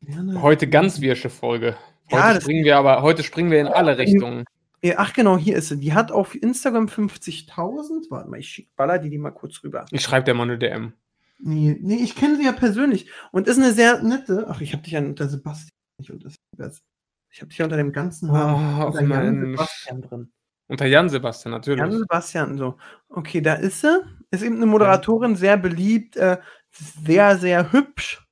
Werner? Heute ganz wirsche Folge. Heute Ja, springen wir aber, heute springen wir in alle Richtungen. Ja, Ach genau, hier ist sie. Die hat auf Instagram 50.000. Warte mal, ich schick, baller die die mal kurz rüber. Ich schreibe dir mal eine DM. Nee, nee, ich kenne sie ja persönlich und ist eine sehr nette. Ach, ich habe dich ja unter Sebastian nicht unter Sebastian. Ich habe dich ja unter dem ganzen Namen Oh, unter Jan Sebastian drin. Unter Jan Sebastian, natürlich. Jan Sebastian, so. Okay, da ist sie. Ist eben eine Moderatorin, sehr beliebt, äh, sehr, sehr hübsch.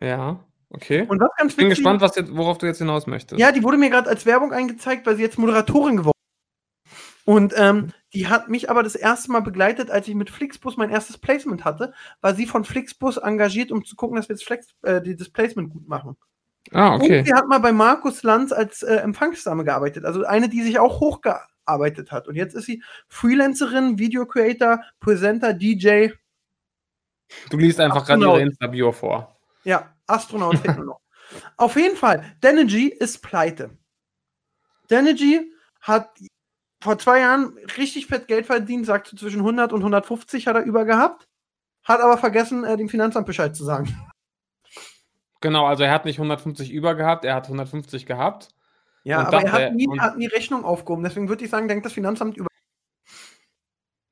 Ja, okay. Und was ganz ich bin witzig- gespannt, was jetzt, worauf du jetzt hinaus möchtest. Ja, die wurde mir gerade als Werbung eingezeigt, weil sie jetzt Moderatorin geworden ist. Und ähm, die hat mich aber das erste Mal begleitet, als ich mit Flixbus mein erstes Placement hatte, war sie von Flixbus engagiert, um zu gucken, dass wir das, Flex, äh, das Placement gut machen. Ah, okay. Und sie hat mal bei Markus Lanz als äh, Empfangsdame gearbeitet. Also eine, die sich auch hochgearbeitet hat. Und jetzt ist sie Freelancerin, Video Creator, Presenter, DJ. Du liest einfach gerade ihre Insta-Bio vor. Ja, Astronaut fehlt nur noch. Auf jeden Fall, Danergy ist pleite. Danergy hat vor zwei Jahren richtig fett Geld verdient, sagt so zwischen 100 und 150 hat er über gehabt, hat aber vergessen, äh, dem Finanzamt Bescheid zu sagen. Genau, also er hat nicht 150 über gehabt, er hat 150 gehabt. Ja, aber er dachte, hat nie, hat nie Rechnung aufgehoben. Deswegen würde ich sagen, denkt das Finanzamt über.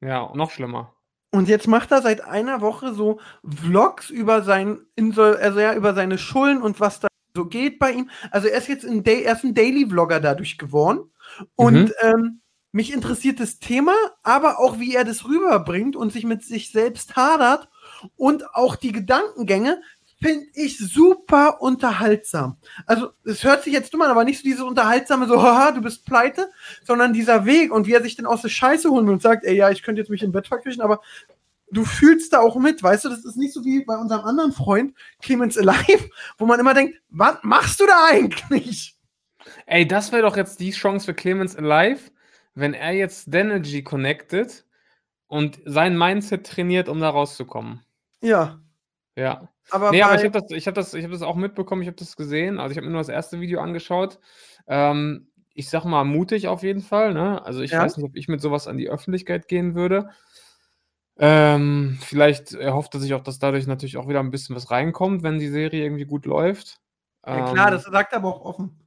Ja, noch schlimmer. Und jetzt macht er seit einer Woche so Vlogs über sein Insel, also ja, über seine Schulden und was da so geht bei ihm. Also er ist jetzt ein, er ist ein Daily Vlogger dadurch geworden. Und Mhm. ähm, mich interessiert das Thema, aber auch wie er das rüberbringt und sich mit sich selbst hadert und auch die Gedankengänge finde ich super unterhaltsam. Also es hört sich jetzt dumm an, aber nicht so dieses unterhaltsame so, haha, du bist pleite, sondern dieser Weg und wie er sich dann aus der Scheiße holen will und sagt, ey, ja, ich könnte jetzt mich im Bett verkriechen, aber du fühlst da auch mit, weißt du, das ist nicht so wie bei unserem anderen Freund Clemens Alive, wo man immer denkt, was machst du da eigentlich? Ey, das wäre doch jetzt die Chance für Clemens Alive, wenn er jetzt Denergy connected und sein Mindset trainiert, um da rauszukommen. Ja, Ja. aber, Nee, aber ich habe das, ich hab das, ich hab das auch mitbekommen, ich habe das gesehen. Also ich habe mir nur das erste Video angeschaut. Ähm, ich sag mal, mutig auf jeden Fall. Ne? Also ich Ja. weiß nicht, ob ich mit sowas an die Öffentlichkeit gehen würde. Ähm, vielleicht erhofft er sich auch, dass dadurch natürlich auch wieder ein bisschen was reinkommt, wenn die Serie irgendwie gut läuft. ja, klar, Ähm, das sagt er aber auch offen.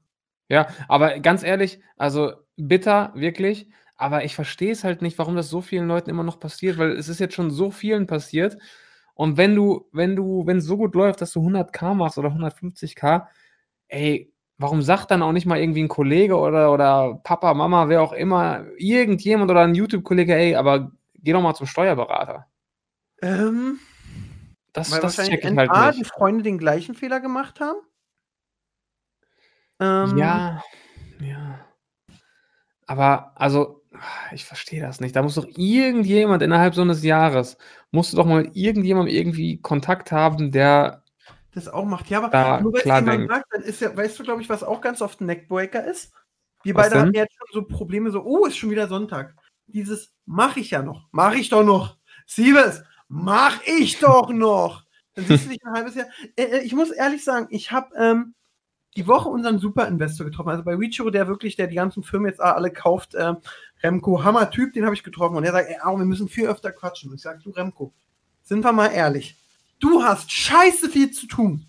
ja, aber ganz ehrlich, also bitter, wirklich. Aber ich verstehe es halt nicht, warum das so vielen Leuten immer noch passiert, weil es ist jetzt schon so vielen passiert. Und wenn du, wenn du, wenn es so gut läuft, dass du 100k machst oder 150k, ey, warum sagt dann auch nicht mal irgendwie ein Kollege oder, oder Papa, Mama, wer auch immer, irgendjemand oder ein YouTube-Kollege, ey, aber geh doch mal zum Steuerberater. Ähm, Das, weil das wahrscheinlich check ich halt die nicht. Freunde den gleichen Fehler gemacht haben. Ähm, Ja, ja. Aber, also, ich verstehe das nicht. Da muss doch irgendjemand innerhalb so eines Jahres, musst du doch mal irgendjemand irgendwie Kontakt haben, der, das auch macht. Ja, aber Da nur weil jemand sagt, dann ist ja, weißt du, glaube ich, was auch ganz oft ein Neckbreaker ist? Wir Was beide hatten denn? jetzt schon so Probleme, so, oh, ist schon wieder Sonntag. Dieses mache ich ja noch, mache ich doch noch. Siebes, mach ich doch noch. Dann siehst du dich ein halbes Jahr. Äh, äh, ich muss ehrlich sagen, ich habe ähm, die Woche unseren Super-Investor getroffen. Also bei Reachero, der wirklich, der die ganzen Firmen jetzt alle kauft, ähm, Remco, Hammer-Typ, den habe ich getroffen. Und er sagt, ey, Aaron, wir müssen viel öfter quatschen. Und ich sage, du Remco, sind wir mal ehrlich. Du hast scheiße viel zu tun.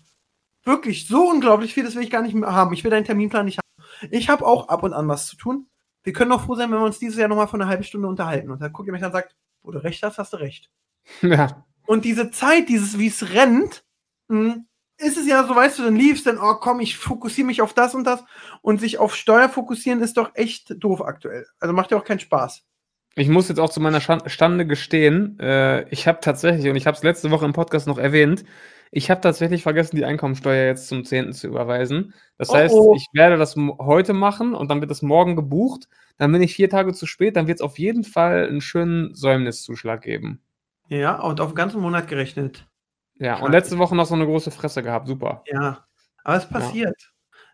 Wirklich so unglaublich viel, das will ich gar nicht mehr haben. Ich will deinen Terminplan nicht haben. Ich habe auch ab und an was zu tun. Wir können doch froh sein, wenn wir uns dieses Jahr nochmal von einer halben Stunde unterhalten. Und dann guckt ihr mich an und sagt, wo du recht hast, hast du recht. ja, Und diese Zeit, dieses, wie es rennt, mh, ist es ja so, weißt du, dann liefst dann, oh komm, ich fokussiere mich auf das und das. Und sich auf Steuer fokussieren ist doch echt doof aktuell. Also macht ja auch keinen Spaß. ich muss jetzt auch zu meiner Stande gestehen, äh, ich habe tatsächlich, und ich habe es letzte Woche im Podcast noch erwähnt, ich habe tatsächlich vergessen, die Einkommensteuer jetzt zum 10. zu überweisen. Das Oh, heißt, oh. ich werde das heute machen und dann wird es morgen gebucht. Dann bin ich vier Tage zu spät, dann wird es auf jeden Fall einen schönen Säumniszuschlag geben. Ja, und auf den ganzen Monat gerechnet. Ja, und letzte Woche noch so eine große Fresse gehabt. Super. Ja. Aber es passiert.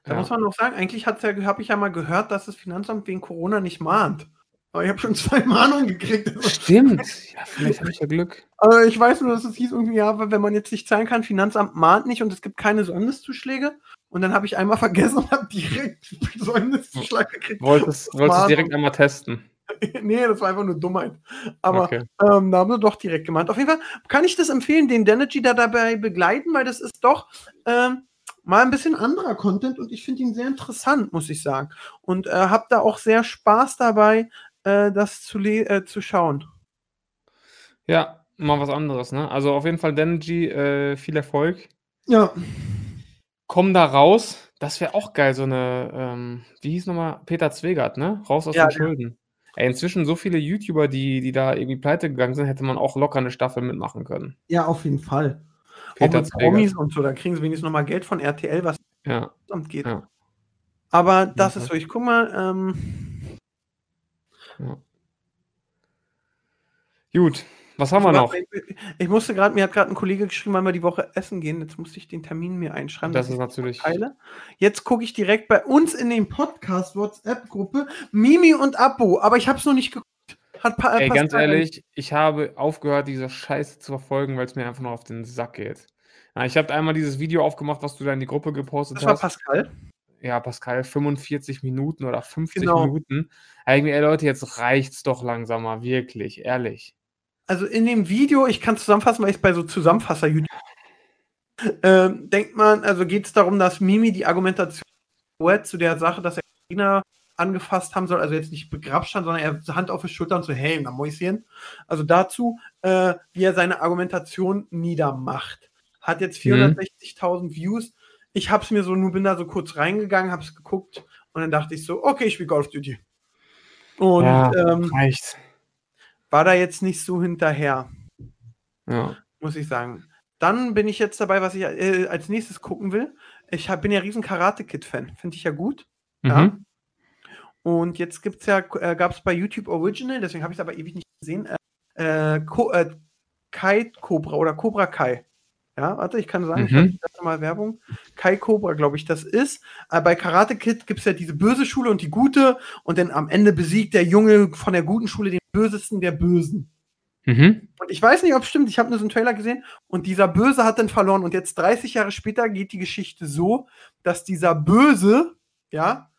Da Ja. muss man auch sagen, eigentlich ja, habe ich ja mal gehört, dass das Finanzamt wegen Corona nicht mahnt. Aber ich habe schon zwei Mahnungen gekriegt. Stimmt. Ja, vielleicht habe ich ja Glück. Also ich weiß nur, dass es hieß irgendwie, ja, wenn man jetzt nicht zahlen kann, Finanzamt mahnt nicht und es gibt keine Säumniszuschläge. Und dann habe ich einmal vergessen und habe direkt Säumniszuschlag gekriegt. Wolltest, wolltest es Mahnung. direkt einmal testen. nee, das war einfach nur Dummheit. Aber Okay. ähm, da haben sie doch direkt gemeint. Auf jeden Fall kann ich das empfehlen, den Denergy da dabei begleiten, weil das ist doch ähm, mal ein bisschen anderer Content und ich finde ihn sehr interessant, muss ich sagen. Und äh, habe da auch sehr Spaß dabei, äh, das zu, äh, zu schauen. Ja, mal was anderes, ne? Also auf jeden Fall, Denji, äh, viel Erfolg. Ja, Komm da raus. Das wäre auch geil, so eine, ähm, wie hieß nochmal? Peter Zwegert, ne? Raus aus Ja, den Schulden. Ey, inzwischen so viele YouTuber, die, die da irgendwie pleite gegangen sind, hätte man auch locker eine Staffel mitmachen können. ja, auf jeden Fall. Auch Peter mit Zwegert. Promis und so, da kriegen sie wenigstens nochmal Geld von RTL, was Ja. Geht. Ja. Aber das Ja. ist so, ich guck mal, ähm, Gut, was haben wir noch? Ich, ich musste gerade, mir hat gerade ein Kollege geschrieben, wann wir die Woche essen gehen. Jetzt musste ich den Termin mir einschreiben. Das ist ich natürlich. teile. Jetzt gucke ich direkt bei uns in den Podcast WhatsApp-Gruppe Mimi und Abo, aber ich habe es noch nicht geguckt. Hat pa Ey, ganz ehrlich, ich habe aufgehört, diese Scheiße zu verfolgen, weil es mir einfach nur auf den Sack geht. Ja, ich habe einmal dieses Video aufgemacht, was du da in die Gruppe gepostet Das war hast. Pascal. Ja, Pascal, 45 Minuten oder 50 Genau. Minuten. Eigentlich, ey Leute, jetzt reicht's doch langsamer, wirklich, ehrlich. Also in dem Video, ich kann zusammenfassen, weil ich es bei so Zusammenfasser YouTube ähm, denkt man, also geht es darum, dass Mimi die Argumentation zu der Sache, dass er Kinder angefasst haben soll, also jetzt nicht begrapscht hat, sondern er Hand auf die Schulter und so, hey, na Mäuschen. Also dazu, äh, wie er seine Argumentation niedermacht. Hat jetzt Mhm. 460.000 Views. Ich hab's mir so, nur bin da so kurz reingegangen, hab's geguckt und dann dachte ich so, okay, ich spiele of Duty. Und Ja. ähm, Reicht. War da jetzt nicht so hinterher Ja. muss ich sagen. Dann bin ich jetzt dabei, was ich äh, als nächstes gucken will. Ich hab, bin ja riesen Karate Kid-Fan. Finde ich ja gut. Ja. Mhm. Und jetzt gibt's ja, äh, gab es bei YouTube Original, deswegen habe ich es aber ewig nicht gesehen, äh, äh, äh, Kai Cobra oder Cobra Kai. Ja, warte, ich kann sagen, ich Mhm. ich dachte mal Werbung. Kai Cobra, glaube ich, das ist. Äh, bei Karate Kid gibt es ja diese böse Schule und die gute. Und dann am Ende besiegt der Junge von der guten Schule den bösesten der Bösen. Mhm. Und ich weiß nicht, ob es stimmt, ich habe nur so einen Trailer gesehen und dieser Böse hat dann verloren. Und jetzt 30 Jahre später geht die Geschichte so, dass dieser Böse, ja,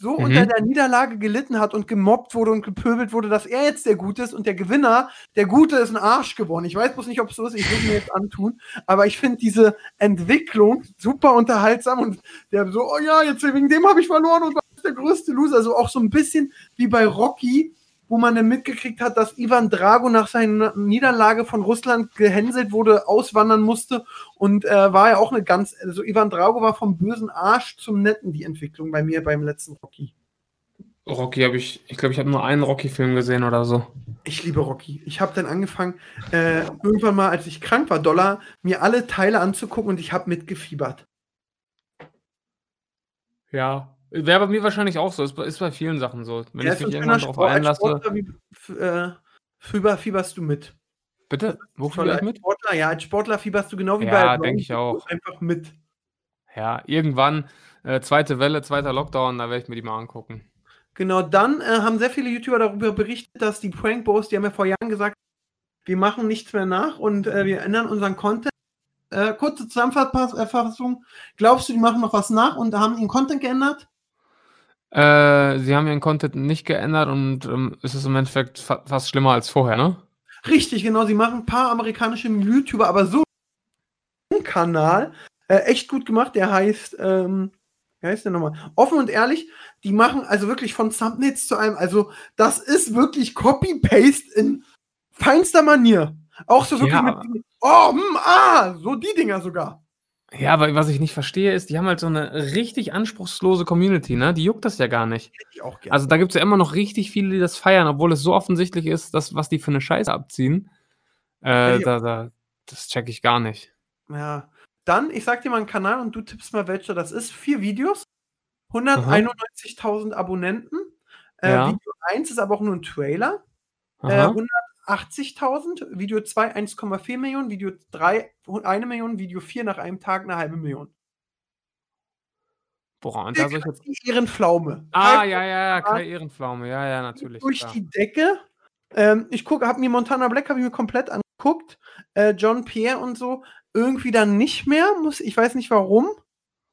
so Mhm. unter der Niederlage gelitten hat und gemobbt wurde und gepöbelt wurde, dass er jetzt der Gute ist und der Gewinner, der Gute ist ein Arsch geworden. Ich weiß bloß nicht, ob es so ist, ich will mir jetzt antun, aber ich finde diese Entwicklung super unterhaltsam und der so, oh ja, jetzt wegen dem habe ich verloren und war der größte Loser. Also auch so ein bisschen wie bei Rocky, wo man dann mitgekriegt hat, dass Ivan Drago nach seiner Niederlage von Russland gehänselt wurde, auswandern musste und äh, war ja auch eine ganz, also Ivan Drago war vom bösen Arsch zum netten die Entwicklung bei mir beim letzten Rocky. Rocky habe ich, ich glaube, ich habe nur einen Rocky-Film gesehen oder so. Ich liebe Rocky. Ich habe dann angefangen, äh, irgendwann mal, als ich krank war, Dollar, mir alle Teile anzugucken und ich habe mitgefiebert. Ja. Wäre bei mir wahrscheinlich auch so. Ist, bei- ist bei vielen Sachen so. Wenn Er ich mich irgendwann als einlasse. Äh, fieber, fieberst du mit. Bitte? Wofür Toll, ich mit? Sportler, ja, als Sportler fieberst du genau wie Ja, bei denk ich Brown, auch. einfach mit. Ja, irgendwann, äh, zweite Welle, zweiter Lockdown, da werde ich mir die mal angucken. Genau, dann äh, haben sehr viele YouTuber darüber berichtet, dass die Prank Bros, die haben ja vor Jahren gesagt, wir machen nichts mehr nach und äh, wir ändern unseren Content. Äh, kurze Zusammenfassung. Glaubst du, die machen noch was nach und haben ihren Content geändert? Äh, sie haben ihren Content nicht geändert und ähm, es ist im Endeffekt fa fast schlimmer als vorher, ne? Richtig, genau. Sie machen ein paar amerikanische YouTuber, aber so ein Kanal, äh, echt gut gemacht. Der heißt, ähm, wie heißt der nochmal? Offen und ehrlich, die machen also wirklich von Thumbnails zu einem, also das ist wirklich Copy-Paste in feinster Manier. Auch so wirklich Ja, mit, oh, hm, ah, so die Dinger sogar. Ja, aber was ich nicht verstehe, ist, die haben halt so eine richtig anspruchslose Community, ne? Die juckt das ja gar nicht. Hätte ich auch gerne. Also da gibt es ja immer noch richtig viele, die das feiern, obwohl es so offensichtlich ist, dass, was die für eine Scheiße abziehen. Äh, da, da, das check ich gar nicht. ja. Dann, ich sag dir mal einen Kanal und du tippst mal, welcher das ist. Vier Videos, 191.000 Abonnenten. Äh, Ja. Video 1 ist aber auch nur ein Trailer. Äh, Aha. 180.000, Video 2 1,4 Millionen, Video 3 1 Million, Video 4 nach einem Tag eine halbe Million. Boah, und da soll ich jetzt. Die Ehrenpflaume. Ah, Hype ja, ja, ja, Kai Ehrenpflaume, ja, ja, natürlich. Durch klar. die Decke. Ähm, ich gucke, habe mir Montana Black habe ich mir komplett angeguckt. Äh, John Pierre und so irgendwie dann nicht mehr. Muss, ich weiß nicht warum.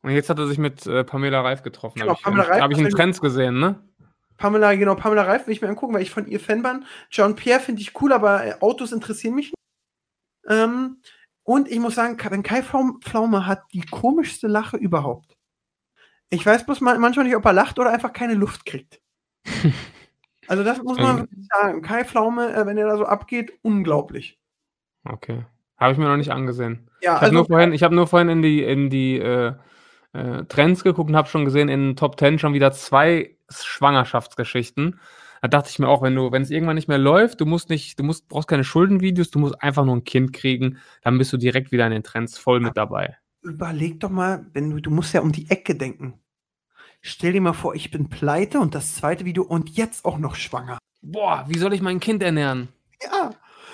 Und jetzt hat er sich mit äh, Pamela Reif getroffen. Genau, Habe ich, Reif hab ich in Trends gesehen, ne? Pamela, genau, Pamela Reif will ich mir angucken, weil ich von ihr Fan bin. John Pierre finde ich cool, aber äh, Autos interessieren mich nicht. Ähm, und ich muss sagen, Ben Kai Pflaume hat die komischste Lache überhaupt. Ich weiß bloß manchmal nicht, ob er lacht oder einfach keine Luft kriegt. also das muss man wirklich sagen. Kai Pflaume, äh, wenn er da so abgeht, unglaublich. Okay. Habe ich mir noch nicht angesehen. Ja, ich habe also, nur, vorhin, ich hab nur vorhin in die, in die äh, äh, Trends geguckt und habe schon gesehen, in den Top 10 schon wieder zwei Schwangerschaftsgeschichten. Da dachte ich mir auch, wenn du, wenn es irgendwann nicht mehr läuft, du musst nicht, du musst, brauchst keine Schuldenvideos, du musst einfach nur ein Kind kriegen, dann bist du direkt wieder in den Trends voll mit dabei. Überleg doch mal, wenn du, du musst ja um die Ecke denken. Stell dir mal vor, ich bin pleite und das zweite Video und jetzt auch noch schwanger. Boah, wie soll ich mein Kind ernähren? Ja.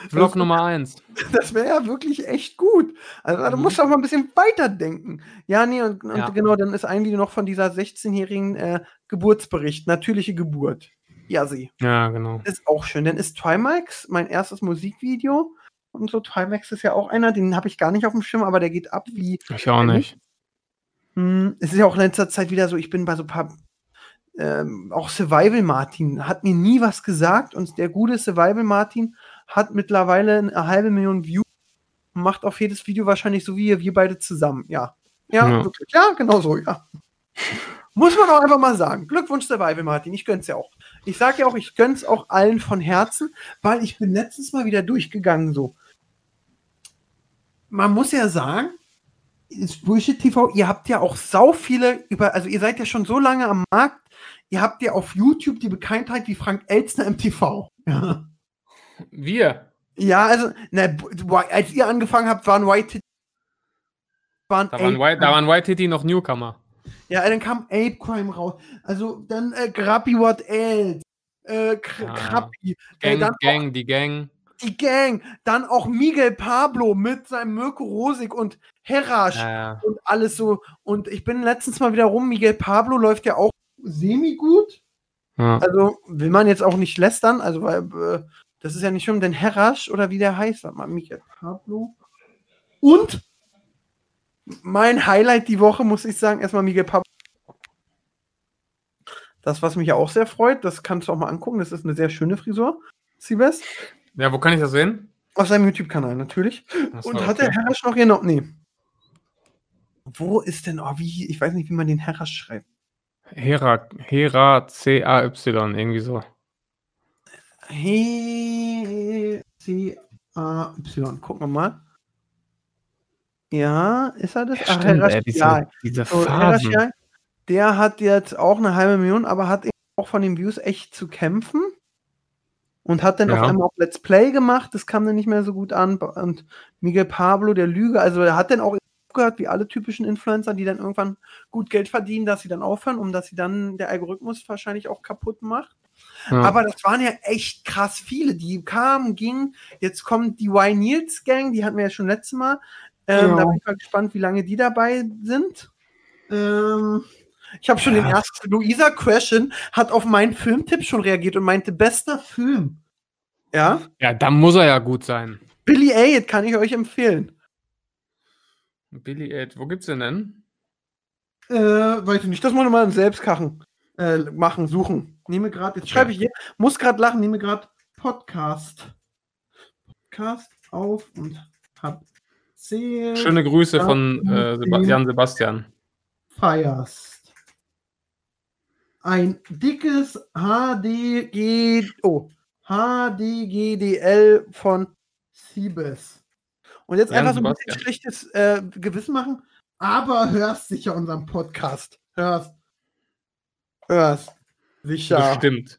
Vlog Nummer eins. Das wäre ja wirklich echt gut. Also du Mhm. musst auch mal ein bisschen weiterdenken. Ja, nee, und, und Ja. genau, dann ist ein Video noch von dieser 16-jährigen äh, Geburtsbericht, natürliche Geburt. Ja, sie. Ja, genau. Ist auch schön. Dann ist Trimax mein erstes Musikvideo. Und so, Trimax ist ja auch einer, den habe ich gar nicht auf dem Schirm, aber der geht ab wie. Ich auch nicht. Hm, es ist ja auch in letzter Zeit wieder so, ich bin bei so ein paar. Ähm, auch Survival Martin hat mir nie was gesagt und der gute Survival Martin hat mittlerweile eine halbe Million Views macht auf jedes Video wahrscheinlich so wie wir beide zusammen. Ja. Ja, Ja. wirklich. Ja, genau so, ja. Muss man auch einfach mal sagen. Glückwunsch Survival Martin, ich gönn's ja auch. Ich sag ja auch, ich gönn's auch allen von Herzen, weil ich bin letztens mal wieder durchgegangen so. Man muss ja sagen, ist Bullshit TV, ihr habt ja auch sau viele über, also ihr seid ja schon so lange am Markt, ihr habt ja auf YouTube die Bekanntheit wie Frank Elstner im TV. Ja, Wir. ja also, bu- als ihr angefangen habt, waren White waren Da waren, White, da waren White Titty noch Newcomer. Ja, dann kam Ape Crime raus. Also dann äh, Grappi What Else. Äh, Ja. Krappi. Äh, Gang, dann Gang, die Gang. die Gang. Dann auch Miguel Pablo mit seinem Mirko Rosig und Herasch Ja, ja. und alles so. Und ich bin letztens mal wieder rum. Miguel Pablo läuft ja auch semi-gut. ja. Also will man jetzt auch nicht lästern. Also, weil äh, das ist ja nicht schlimm, denn Herasch oder wie der heißt. Warte mal, Miguel Pablo. Und mein Highlight die Woche, muss ich sagen, erstmal Miguel Pablo. Das, was mich ja auch sehr freut, das kannst du auch mal angucken. Das ist eine sehr schöne Frisur. Siebes. ja, wo kann ich das sehen? Auf seinem YouTube-Kanal natürlich. So, Und hat okay. der Herasch noch genau. Nee. Wo ist denn, oh, wie, ich weiß nicht, wie man den Herasch schreibt. Hera, Hera C-A-Y, irgendwie so. He C A Y. Gucken wir mal. Ja, ist er das? Ach, Herasch, ey, diese, ja. diese So, ja, der hat jetzt auch eine halbe Million, aber hat eben auch von den Views echt zu kämpfen. Und hat dann Ja. auf einmal auch Let's Play gemacht, das kam dann nicht mehr so gut an. Und Miguel Pablo, der Lüge, also er hat dann auch aufgehört, wie alle typischen Influencer, die dann irgendwann gut Geld verdienen, dass sie dann aufhören, um dass sie dann der Algorithmus wahrscheinlich auch kaputt macht. Ja. Aber das waren ja echt krass viele, die kamen, gingen. Jetzt kommt die Y Nils Gang, die hatten wir ja schon letztes Mal. Ähm, Ja. Da bin ich mal gespannt, wie lange die dabei sind. Ähm, ich habe schon den Ja. ersten. Luisa Question hat auf meinen Filmtipp schon reagiert und meinte, bester Film. Ja, ja, dann muss er ja gut sein. Billy Elliot kann ich euch empfehlen. Billy Ed, wo gibt's den denn? Äh, weiß ich nicht, das muss man mal selbst kachen, äh, machen, suchen. Nehme gerade, jetzt schreibe ich hier, muss gerade lachen, nehme gerade Podcast. Podcast auf und hab zählt. Schöne Grüße von äh, Seba den- Jan Sebastian. feierst. Ein dickes HDG, oh, HDGDL von Siebes. Und jetzt Jan einfach so ein bisschen Sebastian. schlechtes äh, Gewissen machen, aber hörst sicher unseren Podcast. Hörst. Hörst. Sicher. Bestimmt.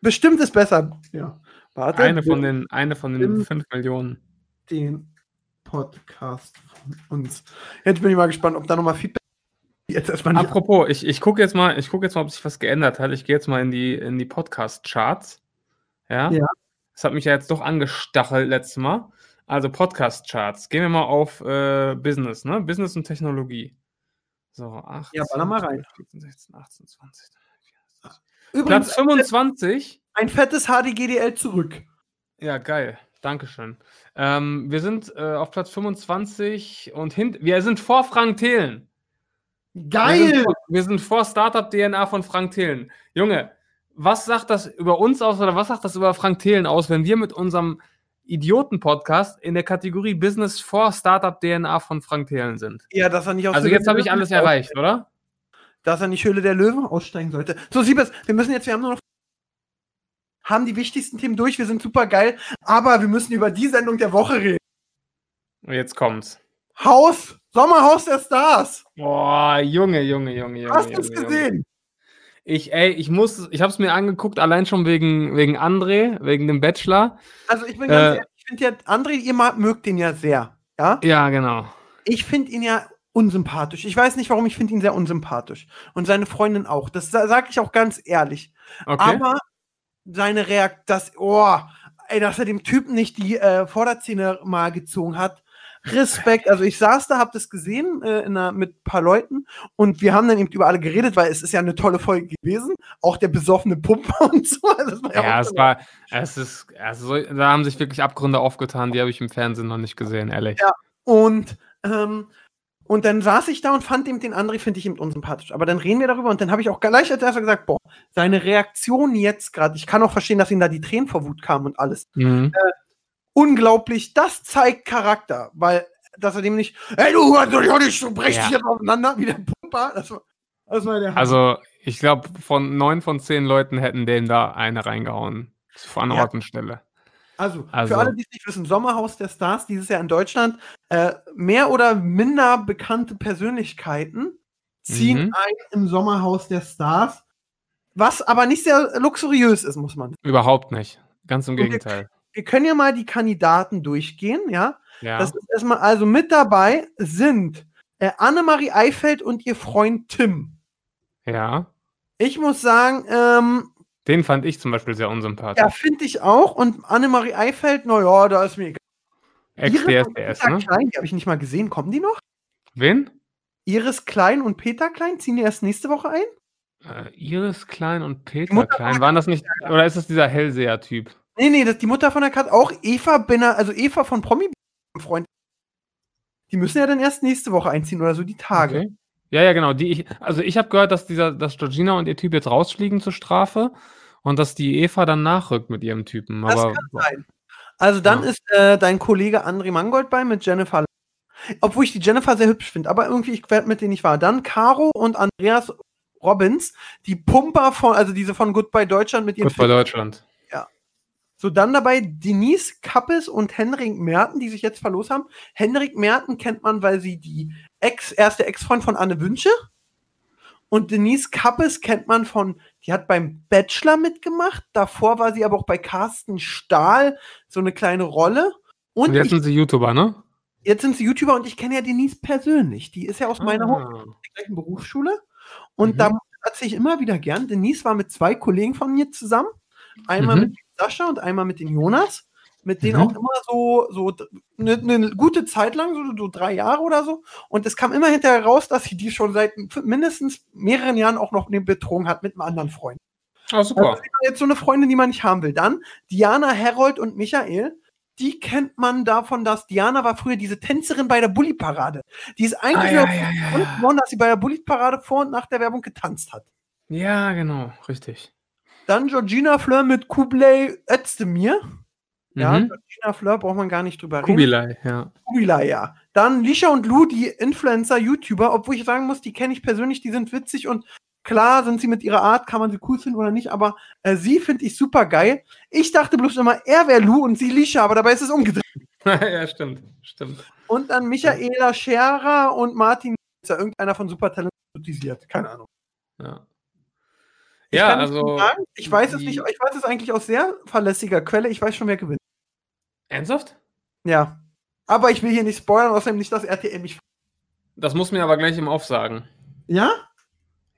Bestimmt ist besser. Ja. Warte. Eine von den, eine von den Im- 5 Millionen. den Podcast von uns. Jetzt bin ich mal gespannt, ob da nochmal Feedback. Jetzt erstmal. Apropos, ich, ich gucke jetzt mal, ich gucke jetzt mal, ob sich was geändert hat. Ich gehe jetzt mal in die, in die Podcast-Charts. Ja? Ja. Das hat mich ja jetzt doch angestachelt letztes Mal. Also Podcast-Charts. Gehen wir mal auf äh, Business, ne? Business und Technologie. So, 18, Ja, baller mal rein. 15, 16, 18, 20. Übrigens, Platz 25. ein fettes HDGDL zurück. Ja, geil. Dankeschön. Ähm, wir sind äh, auf Platz 25 und hint wir sind vor Frank Thelen. Wir Geil! sind, vor- wir sind vor Startup DNA von Frank Thelen. Junge, was sagt das über uns aus oder was sagt das über Frank Thelen aus, wenn wir mit unserem Idioten-Podcast in der Kategorie Business for Startup DNA von Frank Thelen sind? Ja, dass er nicht aus Also jetzt habe ich alles erreicht, oder? Dass er nicht Höhle der Löwen aussteigen sollte. So, Siebes, wir müssen jetzt, wir haben nur noch haben die wichtigsten Themen durch, wir sind super geil, aber wir müssen über die Sendung der Woche reden. Jetzt kommt's. Haus, Sommerhaus der Stars. Boah, Junge, Junge, Junge, Junge. Hast du es gesehen? Ich, ey, ich muss, ich habe es mir angeguckt, allein schon wegen, wegen André, wegen dem Bachelor. Also ich bin Äh. ganz ehrlich, ich finde ja, André, ihr mögt den ja sehr. Ja? Ja, genau. Ich finde ihn ja unsympathisch. Ich weiß nicht warum, ich finde ihn sehr unsympathisch. Und seine Freundin auch. Das sage ich auch ganz ehrlich. Okay. Aber seine Reaktion, das, oh, ey, dass er dem Typen nicht die äh, Vorderzähne mal gezogen hat. Respekt. Also ich saß da, hab das gesehen äh, in einer, mit ein paar Leuten und wir haben dann eben über alle geredet, weil es ist ja eine tolle Folge gewesen. Auch der besoffene Pumper und so. Ja, auch es war, es ist, also, so- da haben sich wirklich Abgründe aufgetan, die habe ich im Fernsehen noch nicht gesehen, ehrlich. Ja. Und, ähm, und dann saß ich da und fand eben den André, finde ich eben unsympathisch. Aber dann reden wir darüber und dann habe ich auch gleich als erster gesagt, boah, seine Reaktion jetzt gerade, ich kann auch verstehen, dass ihm da die Tränen vor Wut kamen und alles. Mhm. Unglaublich, das zeigt Charakter, weil, dass er dem nicht, ey du, also, ich nicht, du brechst Ja. dich jetzt auseinander, wie der Pumper. Das war, das war der. Also, ich glaube, von neun von zehn Leuten hätten dem da eine reingehauen. An. Ort und Stelle. Also, Also- für alle, die es nicht wissen, Sommerhaus der Stars, dieses Jahr in Deutschland, äh, mehr oder minder bekannte Persönlichkeiten ziehen Mhm. ein im Sommerhaus der Stars, was aber nicht sehr luxuriös ist, muss man. Überhaupt nicht. Ganz im Gegenteil. Wir können ja mal die Kandidaten durchgehen, ja. Ja. Das ist erstmal, also mit dabei sind äh, Annemarie Eifeld und ihr Freund Tim. ja. Ich muss sagen, ähm, Den fand ich zum Beispiel sehr unsympathisch. ja, finde ich auch. Und Annemarie Eifeld, naja, da ist mir egal. Ex-DSDS, ne? Klein, die habe ich nicht mal gesehen. Kommen die noch? Wen? Iris Klein und Peter Klein ziehen die erst nächste Woche ein? Äh, Iris Klein und Peter Klein. Waren das nicht, oder ist das dieser Hellseher-Typ? Nee, nee, das die Mutter von der Katze. Auch Eva Binner, also Eva von Promi Freund. Die müssen ja dann erst nächste Woche einziehen oder so die Tage. Okay. Ja, ja, genau. Die ich, also ich habe gehört, dass dieser, dass Georgina und ihr Typ jetzt rausfliegen zur Strafe und dass die Eva dann nachrückt mit ihrem Typen. Das Aber kann sein. Also dann Ja. ist äh, dein Kollege André Mangold bei mit Jennifer. Obwohl ich die Jennifer sehr hübsch finde, aber irgendwie, ich werde mit denen nicht wahr. Dann Caro und Andreas Robbins, die Pumper von, also diese von Goodbye Deutschland mit ihren gut bei Deutschland. So, dann dabei Denise Kappes und Henrik Merten, die sich jetzt verlost haben. Henrik Merten kennt man, weil sie die Ex, erste Ex-Freund von Anne Wünsche. Und Denise Kappes kennt man von, die hat beim Bachelor mitgemacht. Davor war sie aber auch bei Carsten Stahl so eine kleine Rolle. Und, Und jetzt ich, sind sie YouTuber, ne? jetzt sind sie YouTuber und ich kenne ja Denise persönlich. Die ist ja aus meiner Ah. gleichen Berufsschule. Und Mhm. da erzähle ich immer wieder gern. Denise war mit zwei Kollegen von mir zusammen. Einmal Mhm. mit Sascha und einmal mit dem Jonas. Mit denen Mhm. auch immer so, so eine ne gute Zeit lang, so, so drei Jahre oder so. Und es kam immer hinterher raus, dass sie die schon seit mindestens mehreren Jahren auch noch betrogen hat mit einem anderen Freund. Ah, Also super. ist jetzt so eine Freundin, die man nicht haben will. Dann Diana, Herold und Michael. Die kennt man davon, dass Diana war früher diese Tänzerin bei der Bulli-Parade. Die ist eigentlich Ah, ja, ja, ja. geworden, dass sie bei der Bulli-Parade vor und nach der Werbung getanzt hat. Ja, genau, richtig. Dann Georgina Fleur mit Kublai Özdemir. Ja, Mhm. Georgina Fleur braucht man gar nicht drüber reden. Kubilai, ja. Kubilai, ja. Dann Lisha und Lou, die Influencer, YouTuber, obwohl ich sagen muss, die kenne ich persönlich, die sind witzig und klar sind sie mit ihrer Art, kann man sie cool finden oder nicht, aber äh, sie finde ich super geil. Ich dachte bloß immer, er wäre Lou und sie Lisha, aber dabei ist es umgedreht. ja, stimmt, stimmt. Und dann Michaela Scherer und Martin, ist ja irgendeiner von Supertalent kritisiert. Keine Ahnung. Ja, Ich ja also. sagen, ich weiß es nicht, ich weiß es eigentlich aus sehr verlässlicher Quelle, ich weiß schon, wer gewinnt. Ernsthaft? Ja. Aber ich will hier nicht spoilern, außerdem nicht, dass RTL mich. Das muss mir aber gleich im Off sagen. Ja?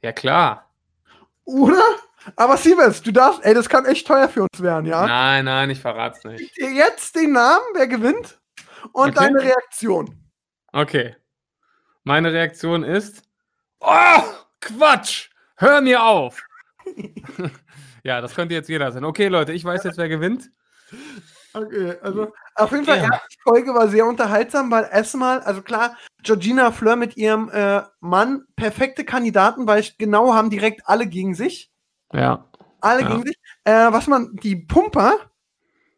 Ja, klar. Oder? Aber Siemens, du darfst, ey, das kann echt teuer für uns werden, ja? Nein, nein, ich verrat's nicht. Jetzt den Namen, wer gewinnt und Okay. deine Reaktion. Okay. Meine Reaktion ist: Oh, Quatsch! Hör mir auf! ja, das könnte jetzt jeder sein. Okay, Leute, ich weiß jetzt, wer gewinnt. Okay, also auf jeden Fall, Ja. die Folge war sehr unterhaltsam, weil erstmal, also klar, Georgina Fleur mit ihrem äh, Mann, perfekte Kandidaten, weil ich genau haben direkt alle gegen sich. Ja. Alle Ja. gegen sich. Äh, was man, die Pumper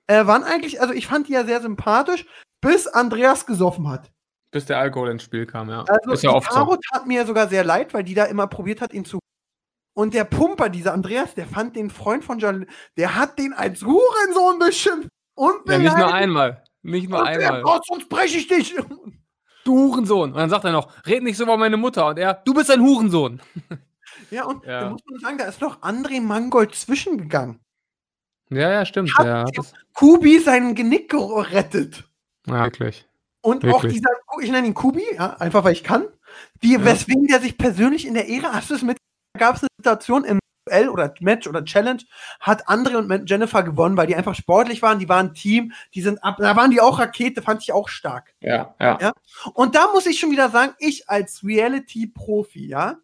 äh, waren eigentlich, also ich fand die ja sehr sympathisch, bis Andreas gesoffen hat. Bis der Alkohol ins Spiel kam, ja. Also ist ja oft Caro so. tat mir sogar sehr leid, weil die da immer probiert hat, ihn zu. Und der Pumper, dieser Andreas, der fand den Freund von Jan, der hat den als Hurensohn beschimpft. Und Ja, nicht nur einmal. Nicht nur Und der, einmal. Gott, sonst breche ich dich. Du Hurensohn. Und dann sagt er noch, red nicht so über meine Mutter. Und er, du bist ein Hurensohn. Ja, und Ja. da muss man sagen, da ist noch André Mangold zwischengegangen. Ja, ja, stimmt. Hat Ja, Kubi seinen Genick gerettet. ja wirklich. Und auch Wirklich. dieser, ich nenne ihn Kubi, ja, einfach weil ich kann, die, Ja. weswegen der sich persönlich in der Ehre, hast du es mit, gab es eine Situation im Duell oder Match oder Challenge, hat André und Jennifer gewonnen, weil die einfach sportlich waren, die waren ein Team, die sind ab, da waren die auch Rakete, fand ich auch stark. Ja, ja. Ja. Und da muss ich schon wieder sagen, ich als Reality-Profi, ja,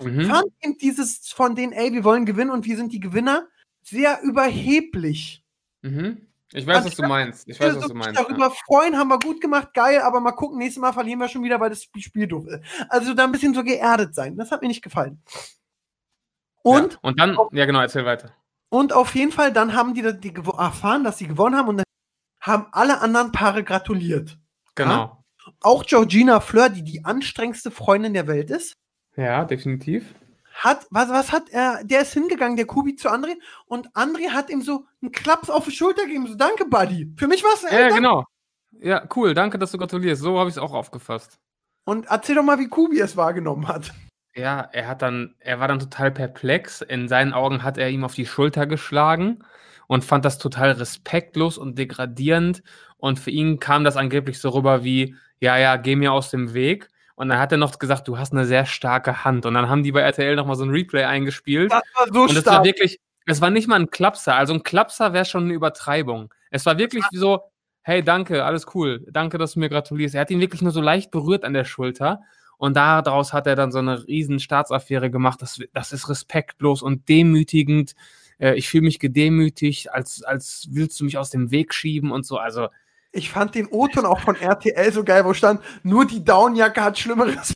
Mhm. fand eben dieses von denen, ey, wir wollen gewinnen und wir sind die Gewinner, sehr überheblich. Mhm. Ich weiß, was du meinst. Ich weiß, was du meinst. Ja. darüber freuen, haben wir gut gemacht, geil, aber mal gucken, nächstes Mal verlieren wir schon wieder, weil das Spiel doof ist. Also da ein bisschen so geerdet sein. Das hat mir nicht gefallen. Und, ja. und dann, ja genau, erzähl weiter. und auf jeden Fall, dann haben die, die erfahren, dass sie gewonnen haben und dann haben alle anderen Paare gratuliert. Genau. Auch Georgina Fleur, die die anstrengendste Freundin der Welt ist, Ja, definitiv. hat, was, was hat er, der ist hingegangen, der Kubi zu André und André hat ihm so einen Klaps auf die Schulter gegeben, so danke, Buddy. Für mich war es, Ja, genau. Ja, cool. Danke, dass du gratulierst. So habe ich es auch aufgefasst. Und erzähl doch mal, wie Kubi es wahrgenommen hat. Ja, er hat dann, er war dann total perplex. In seinen Augen hat er ihm auf die Schulter geschlagen und fand das total respektlos und degradierend. Und für ihn kam das angeblich so rüber wie, ja, ja, geh mir aus dem Weg. Und dann hat er noch gesagt, du hast eine sehr starke Hand. Und dann haben die bei RTL nochmal so ein Replay eingespielt. Das war so Und es war wirklich, es war nicht mal ein Klapser. Also ein Klapser wäre schon eine Übertreibung. Es war wirklich so, hey, danke, alles cool. Danke, dass du mir gratulierst. Er hat ihn wirklich nur so leicht berührt an der Schulter. Und daraus hat er dann so eine riesen Staatsaffäre gemacht. Das, das ist respektlos und demütigend. Äh, Ich fühle mich gedemütigt, als, als willst du mich aus dem Weg schieben und so. Also, Ich fand den O-Ton auch von RTL so geil, wo stand, nur die Downjacke hat Schlimmeres.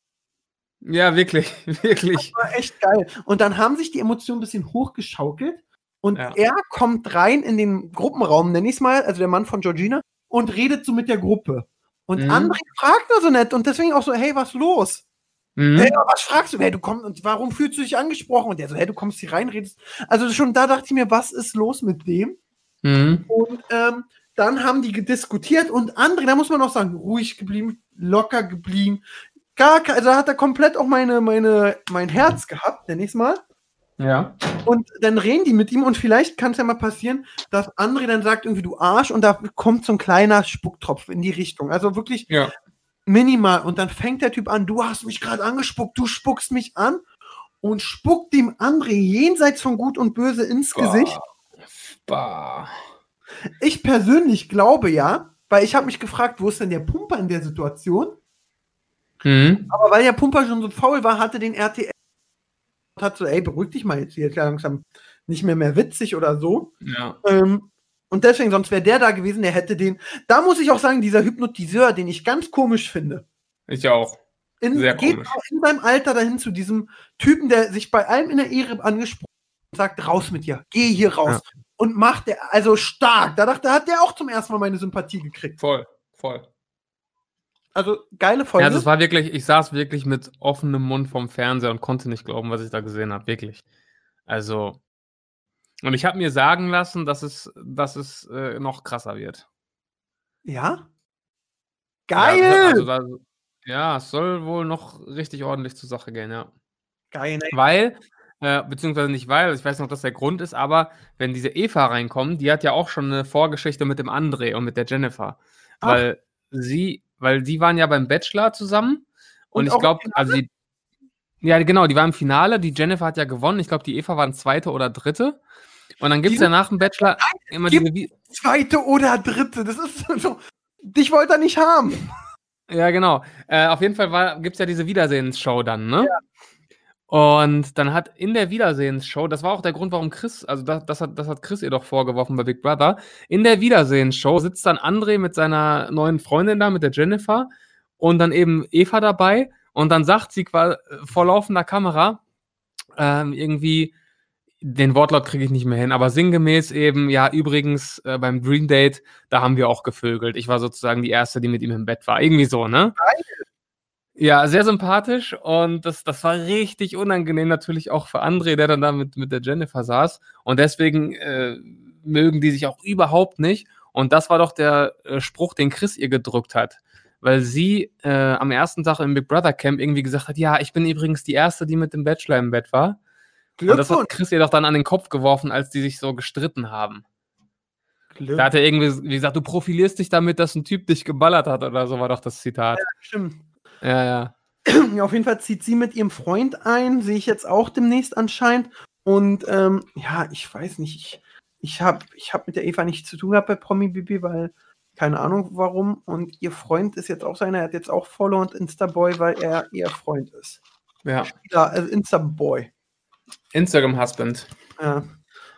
ja, wirklich, wirklich. war echt geil. Und dann haben sich die Emotionen ein bisschen hochgeschaukelt und Ja. er kommt rein in den Gruppenraum, nenn ich es mal, also der Mann von Georgina, und redet so mit der Gruppe. Und Mhm. André fragt nur so nett und deswegen auch so, hey, was los? Mhm. Hey, was fragst du? Hey, du kommst, und warum fühlst du dich angesprochen? Und der so, hey, du kommst hier rein, redest. Also schon da dachte ich mir, was ist los mit dem? Mhm. Und ähm, dann haben die diskutiert und André, da muss man noch sagen, ruhig geblieben, locker geblieben. Gar also da hat er komplett auch meine, meine, mein Herz gehabt, nenn ich's mal. Ja. Und dann reden die mit ihm und vielleicht kann es ja mal passieren, dass André dann sagt, irgendwie du Arsch und da kommt so ein kleiner Spucktropf in die Richtung. Also wirklich Ja. minimal. Und dann fängt der Typ an, du hast mich gerade angespuckt, du spuckst mich an und spuckt dem André jenseits von Gut und Böse ins Gesicht. Bah. Ich persönlich glaube ja, weil ich habe mich gefragt, wo ist denn der Pumper in der Situation? Mhm. Aber weil der Pumper schon so faul war, hatte den RTL hat so, ey, beruhig dich mal jetzt, hier ist ja langsam nicht mehr mehr witzig oder so. Ja. Ähm, und deswegen, sonst wäre der da gewesen, der hätte den. Da muss ich auch sagen, dieser Hypnotiseur, den ich ganz komisch finde. Ich auch. In, Sehr geht komisch. auch in seinem Alter dahin zu diesem Typen, der sich bei allem in der Ehre angesprochen hat und sagt, raus mit dir, geh hier raus. Und macht der, also stark. Da dachte, hat der auch zum ersten Mal meine Sympathie gekriegt. Voll. Voll. Also geile Ja, Folge. also es war wirklich, ich saß wirklich mit offenem Mund vorm Fernseher und konnte nicht glauben, was ich da gesehen habe, wirklich. Also, und ich habe mir sagen lassen, dass es, dass es äh, noch krasser wird. ja? Ja, Geil! also da, ja, es soll wohl noch richtig ordentlich zur Sache gehen, ja. Geil, ne? Weil, äh, beziehungsweise nicht weil, ich weiß noch, dass der Grund ist, aber wenn diese Eva reinkommt, die hat ja auch schon eine Vorgeschichte mit dem André und mit der Jennifer. Ach. Weil sie, weil die waren ja beim Bachelor zusammen und, Und ich glaube, also die, ja, genau, die war im Finale, die Jennifer hat ja gewonnen, ich glaube, die Eva waren zweite oder dritte. Und dann gibt es ja nach dem Bachelor immer diese, Zweite oder dritte, das ist so. Dich wollte er nicht haben. Ja, genau. Äh, auf jeden Fall gibt es ja diese Wiedersehensshow dann, ne? Und dann hat in der Wiedersehensshow, das war auch der Grund, warum Chris, also das, das, hat, das hat Chris ihr doch vorgeworfen bei Big Brother, in der Wiedersehensshow sitzt dann André mit seiner neuen Freundin da, mit der Jennifer und dann eben Eva dabei und dann sagt sie vor laufender Kamera ähm, irgendwie, den Wortlaut kriege ich nicht mehr hin, aber sinngemäß eben, ja, übrigens äh, beim Dream Date, da haben wir auch gevögelt. Ich war sozusagen die Erste, die mit ihm im Bett war. Irgendwie so, ne? Ja, sehr sympathisch und das, das war richtig unangenehm natürlich auch für André, der dann da mit, mit der Jennifer saß. Und deswegen äh, mögen die sich auch überhaupt nicht. Und das war doch der äh, Spruch, den Chris ihr gedrückt hat. Weil sie äh, am ersten Tag im Big Brother Camp irgendwie gesagt hat, ja, ich bin übrigens die Erste, die mit dem Bachelor im Bett war. Und das hat Chris ihr doch dann an den Kopf geworfen, als die sich so gestritten haben. Glück. Da hat er irgendwie wie gesagt, du profilierst dich damit, dass ein Typ dich geballert hat oder so war doch das Zitat. Ja, stimmt. Ja, ja. Ja, auf jeden Fall zieht sie mit ihrem Freund ein, sehe ich jetzt auch demnächst anscheinend. Und ähm, ja, ich weiß nicht, ich, ich habe ich hab mit der Eva nichts zu tun gehabt bei Promi Bibi, weil keine Ahnung warum. Und ihr Freund ist jetzt auch seiner, er hat jetzt auch Follow und Instaboy, weil er ihr Freund ist. ja. Ja, also Instaboy. Instagram Husband. Ja,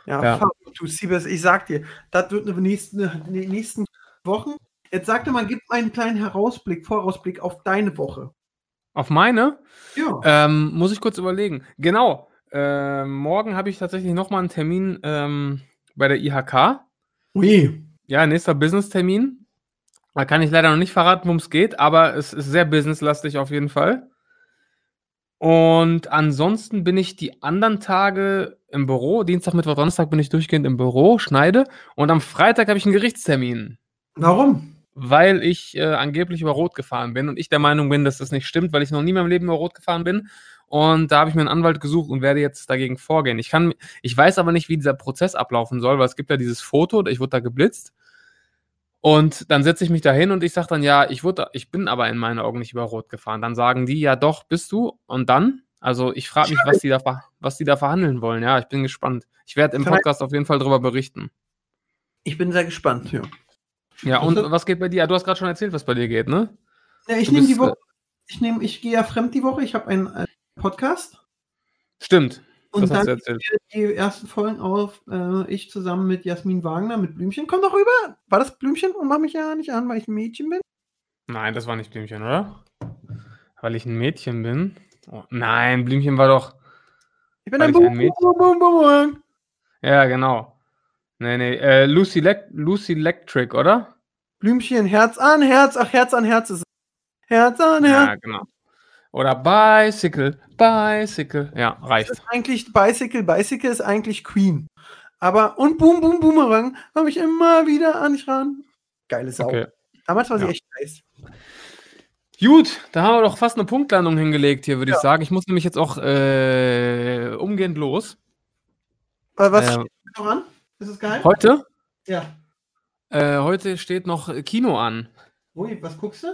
ja, Ja. du Siebes, ich sag dir, das wird in den nächsten, in den nächsten Wochen. Jetzt sag dir mal, gib einen kleinen Herausblick, Vorausblick auf deine Woche. Auf meine? Ja. Ähm, muss ich kurz überlegen. Genau. Ähm, morgen habe ich tatsächlich nochmal einen Termin ähm, bei der IHK. Ui. Ja, nächster Business-Termin. Da kann ich leider noch nicht verraten, worum es geht, aber es ist sehr businesslastig auf jeden Fall. Und ansonsten bin ich die anderen Tage im Büro. Dienstag, Mittwoch, Donnerstag bin ich durchgehend im Büro, schneide. Und am Freitag habe ich einen Gerichtstermin, Warum? Weil ich äh, angeblich über Rot gefahren bin und ich der Meinung bin, dass das nicht stimmt, weil ich noch nie in meinem Leben über Rot gefahren bin. Und da habe ich mir einen Anwalt gesucht und werde jetzt dagegen vorgehen. Ich kann, ich weiß aber nicht, wie dieser Prozess ablaufen soll, weil es gibt ja dieses Foto, ich wurde da geblitzt. Und dann setze ich mich da hin und ich sage dann, ja, ich, wurde, ich bin aber in meinen Augen nicht über Rot gefahren. Dann sagen die, ja doch, bist du. Und dann? Also ich frage mich, was die, da, was die da verhandeln wollen. Ja, ich bin gespannt. Ich werde im Podcast auf jeden Fall darüber berichten. Ich bin sehr gespannt, ja. Ja, und Also- was geht bei dir? Du hast gerade schon erzählt, was bei dir geht, ne? ja ich nehme die Woche, ich nehme, ich gehe ja fremd die Woche, ich habe einen äh, Podcast Stimmt. und dann nehmen die ersten Folgen auf, äh, ich zusammen mit Jasmin Wagner, mit Blümchen. Komm doch rüber. War das Blümchen und mach mich ja nicht an, weil ich ein Mädchen bin? Nein, das war nicht Blümchen, oder? Weil ich ein Mädchen bin. Oh, nein, Blümchen war doch. Ich bin ein ich ein Mädchen-. Ja, genau. Nee, nee. Äh, Lucy, Lec Lucy Electric, oder? Blümchen, Herz an Herz, ach, Herz an Herz ist. Herz an Herz. Ja, genau. Oder Bicycle, Bicycle. Ja, Das reicht. ist eigentlich Bicycle, Bicycle ist eigentlich Queen. Aber, und Boom, Boom, Boomerang, komme ich immer wieder an dich ran. Geile Sau. Okay. Damals war sie Ja. echt nice. Gut, da haben wir doch fast eine Punktlandung hingelegt hier, würde ich sagen. Ich muss nämlich jetzt auch äh, umgehend los. Aber was Ähm, steht noch an? Ist es geil? Heute? Ja. Äh, heute steht noch Kino an. Ui, was guckst du?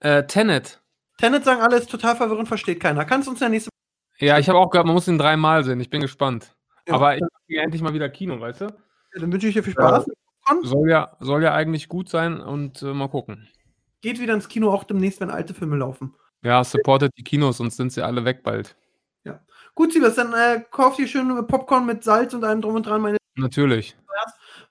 Äh, Tenet. Tenet sagen alle, ist total verwirrend, versteht keiner. Kannst du uns ja nächste Ja, ich habe auch gehört, man muss ihn dreimal sehen. Ich bin gespannt. Ja. Aber ich kriege endlich mal wieder Kino, weißt du? Dann wünsche ich dir viel Spaß. Soll ja, soll ja eigentlich gut sein und äh, mal gucken. Geht wieder ins Kino auch demnächst, wenn alte Filme laufen. Ja, supportet die Kinos, sonst sind sie alle weg bald. Gut, Siebes, dann äh, kauf dir schön Popcorn mit Salz und allem drum und dran. Meine Natürlich.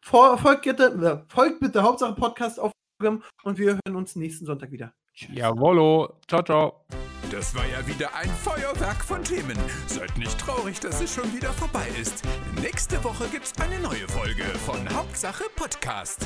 Folgt, bitte, äh, folgt bitte Hauptsache Podcast auf Instagram und wir hören uns nächsten Sonntag wieder. Tschüss. Jawollo. Ciao, ciao. Das war ja wieder ein Feuerwerk von Themen. Seid nicht traurig, dass es schon wieder vorbei ist. Nächste Woche gibt's eine neue Folge von Hauptsache Podcast.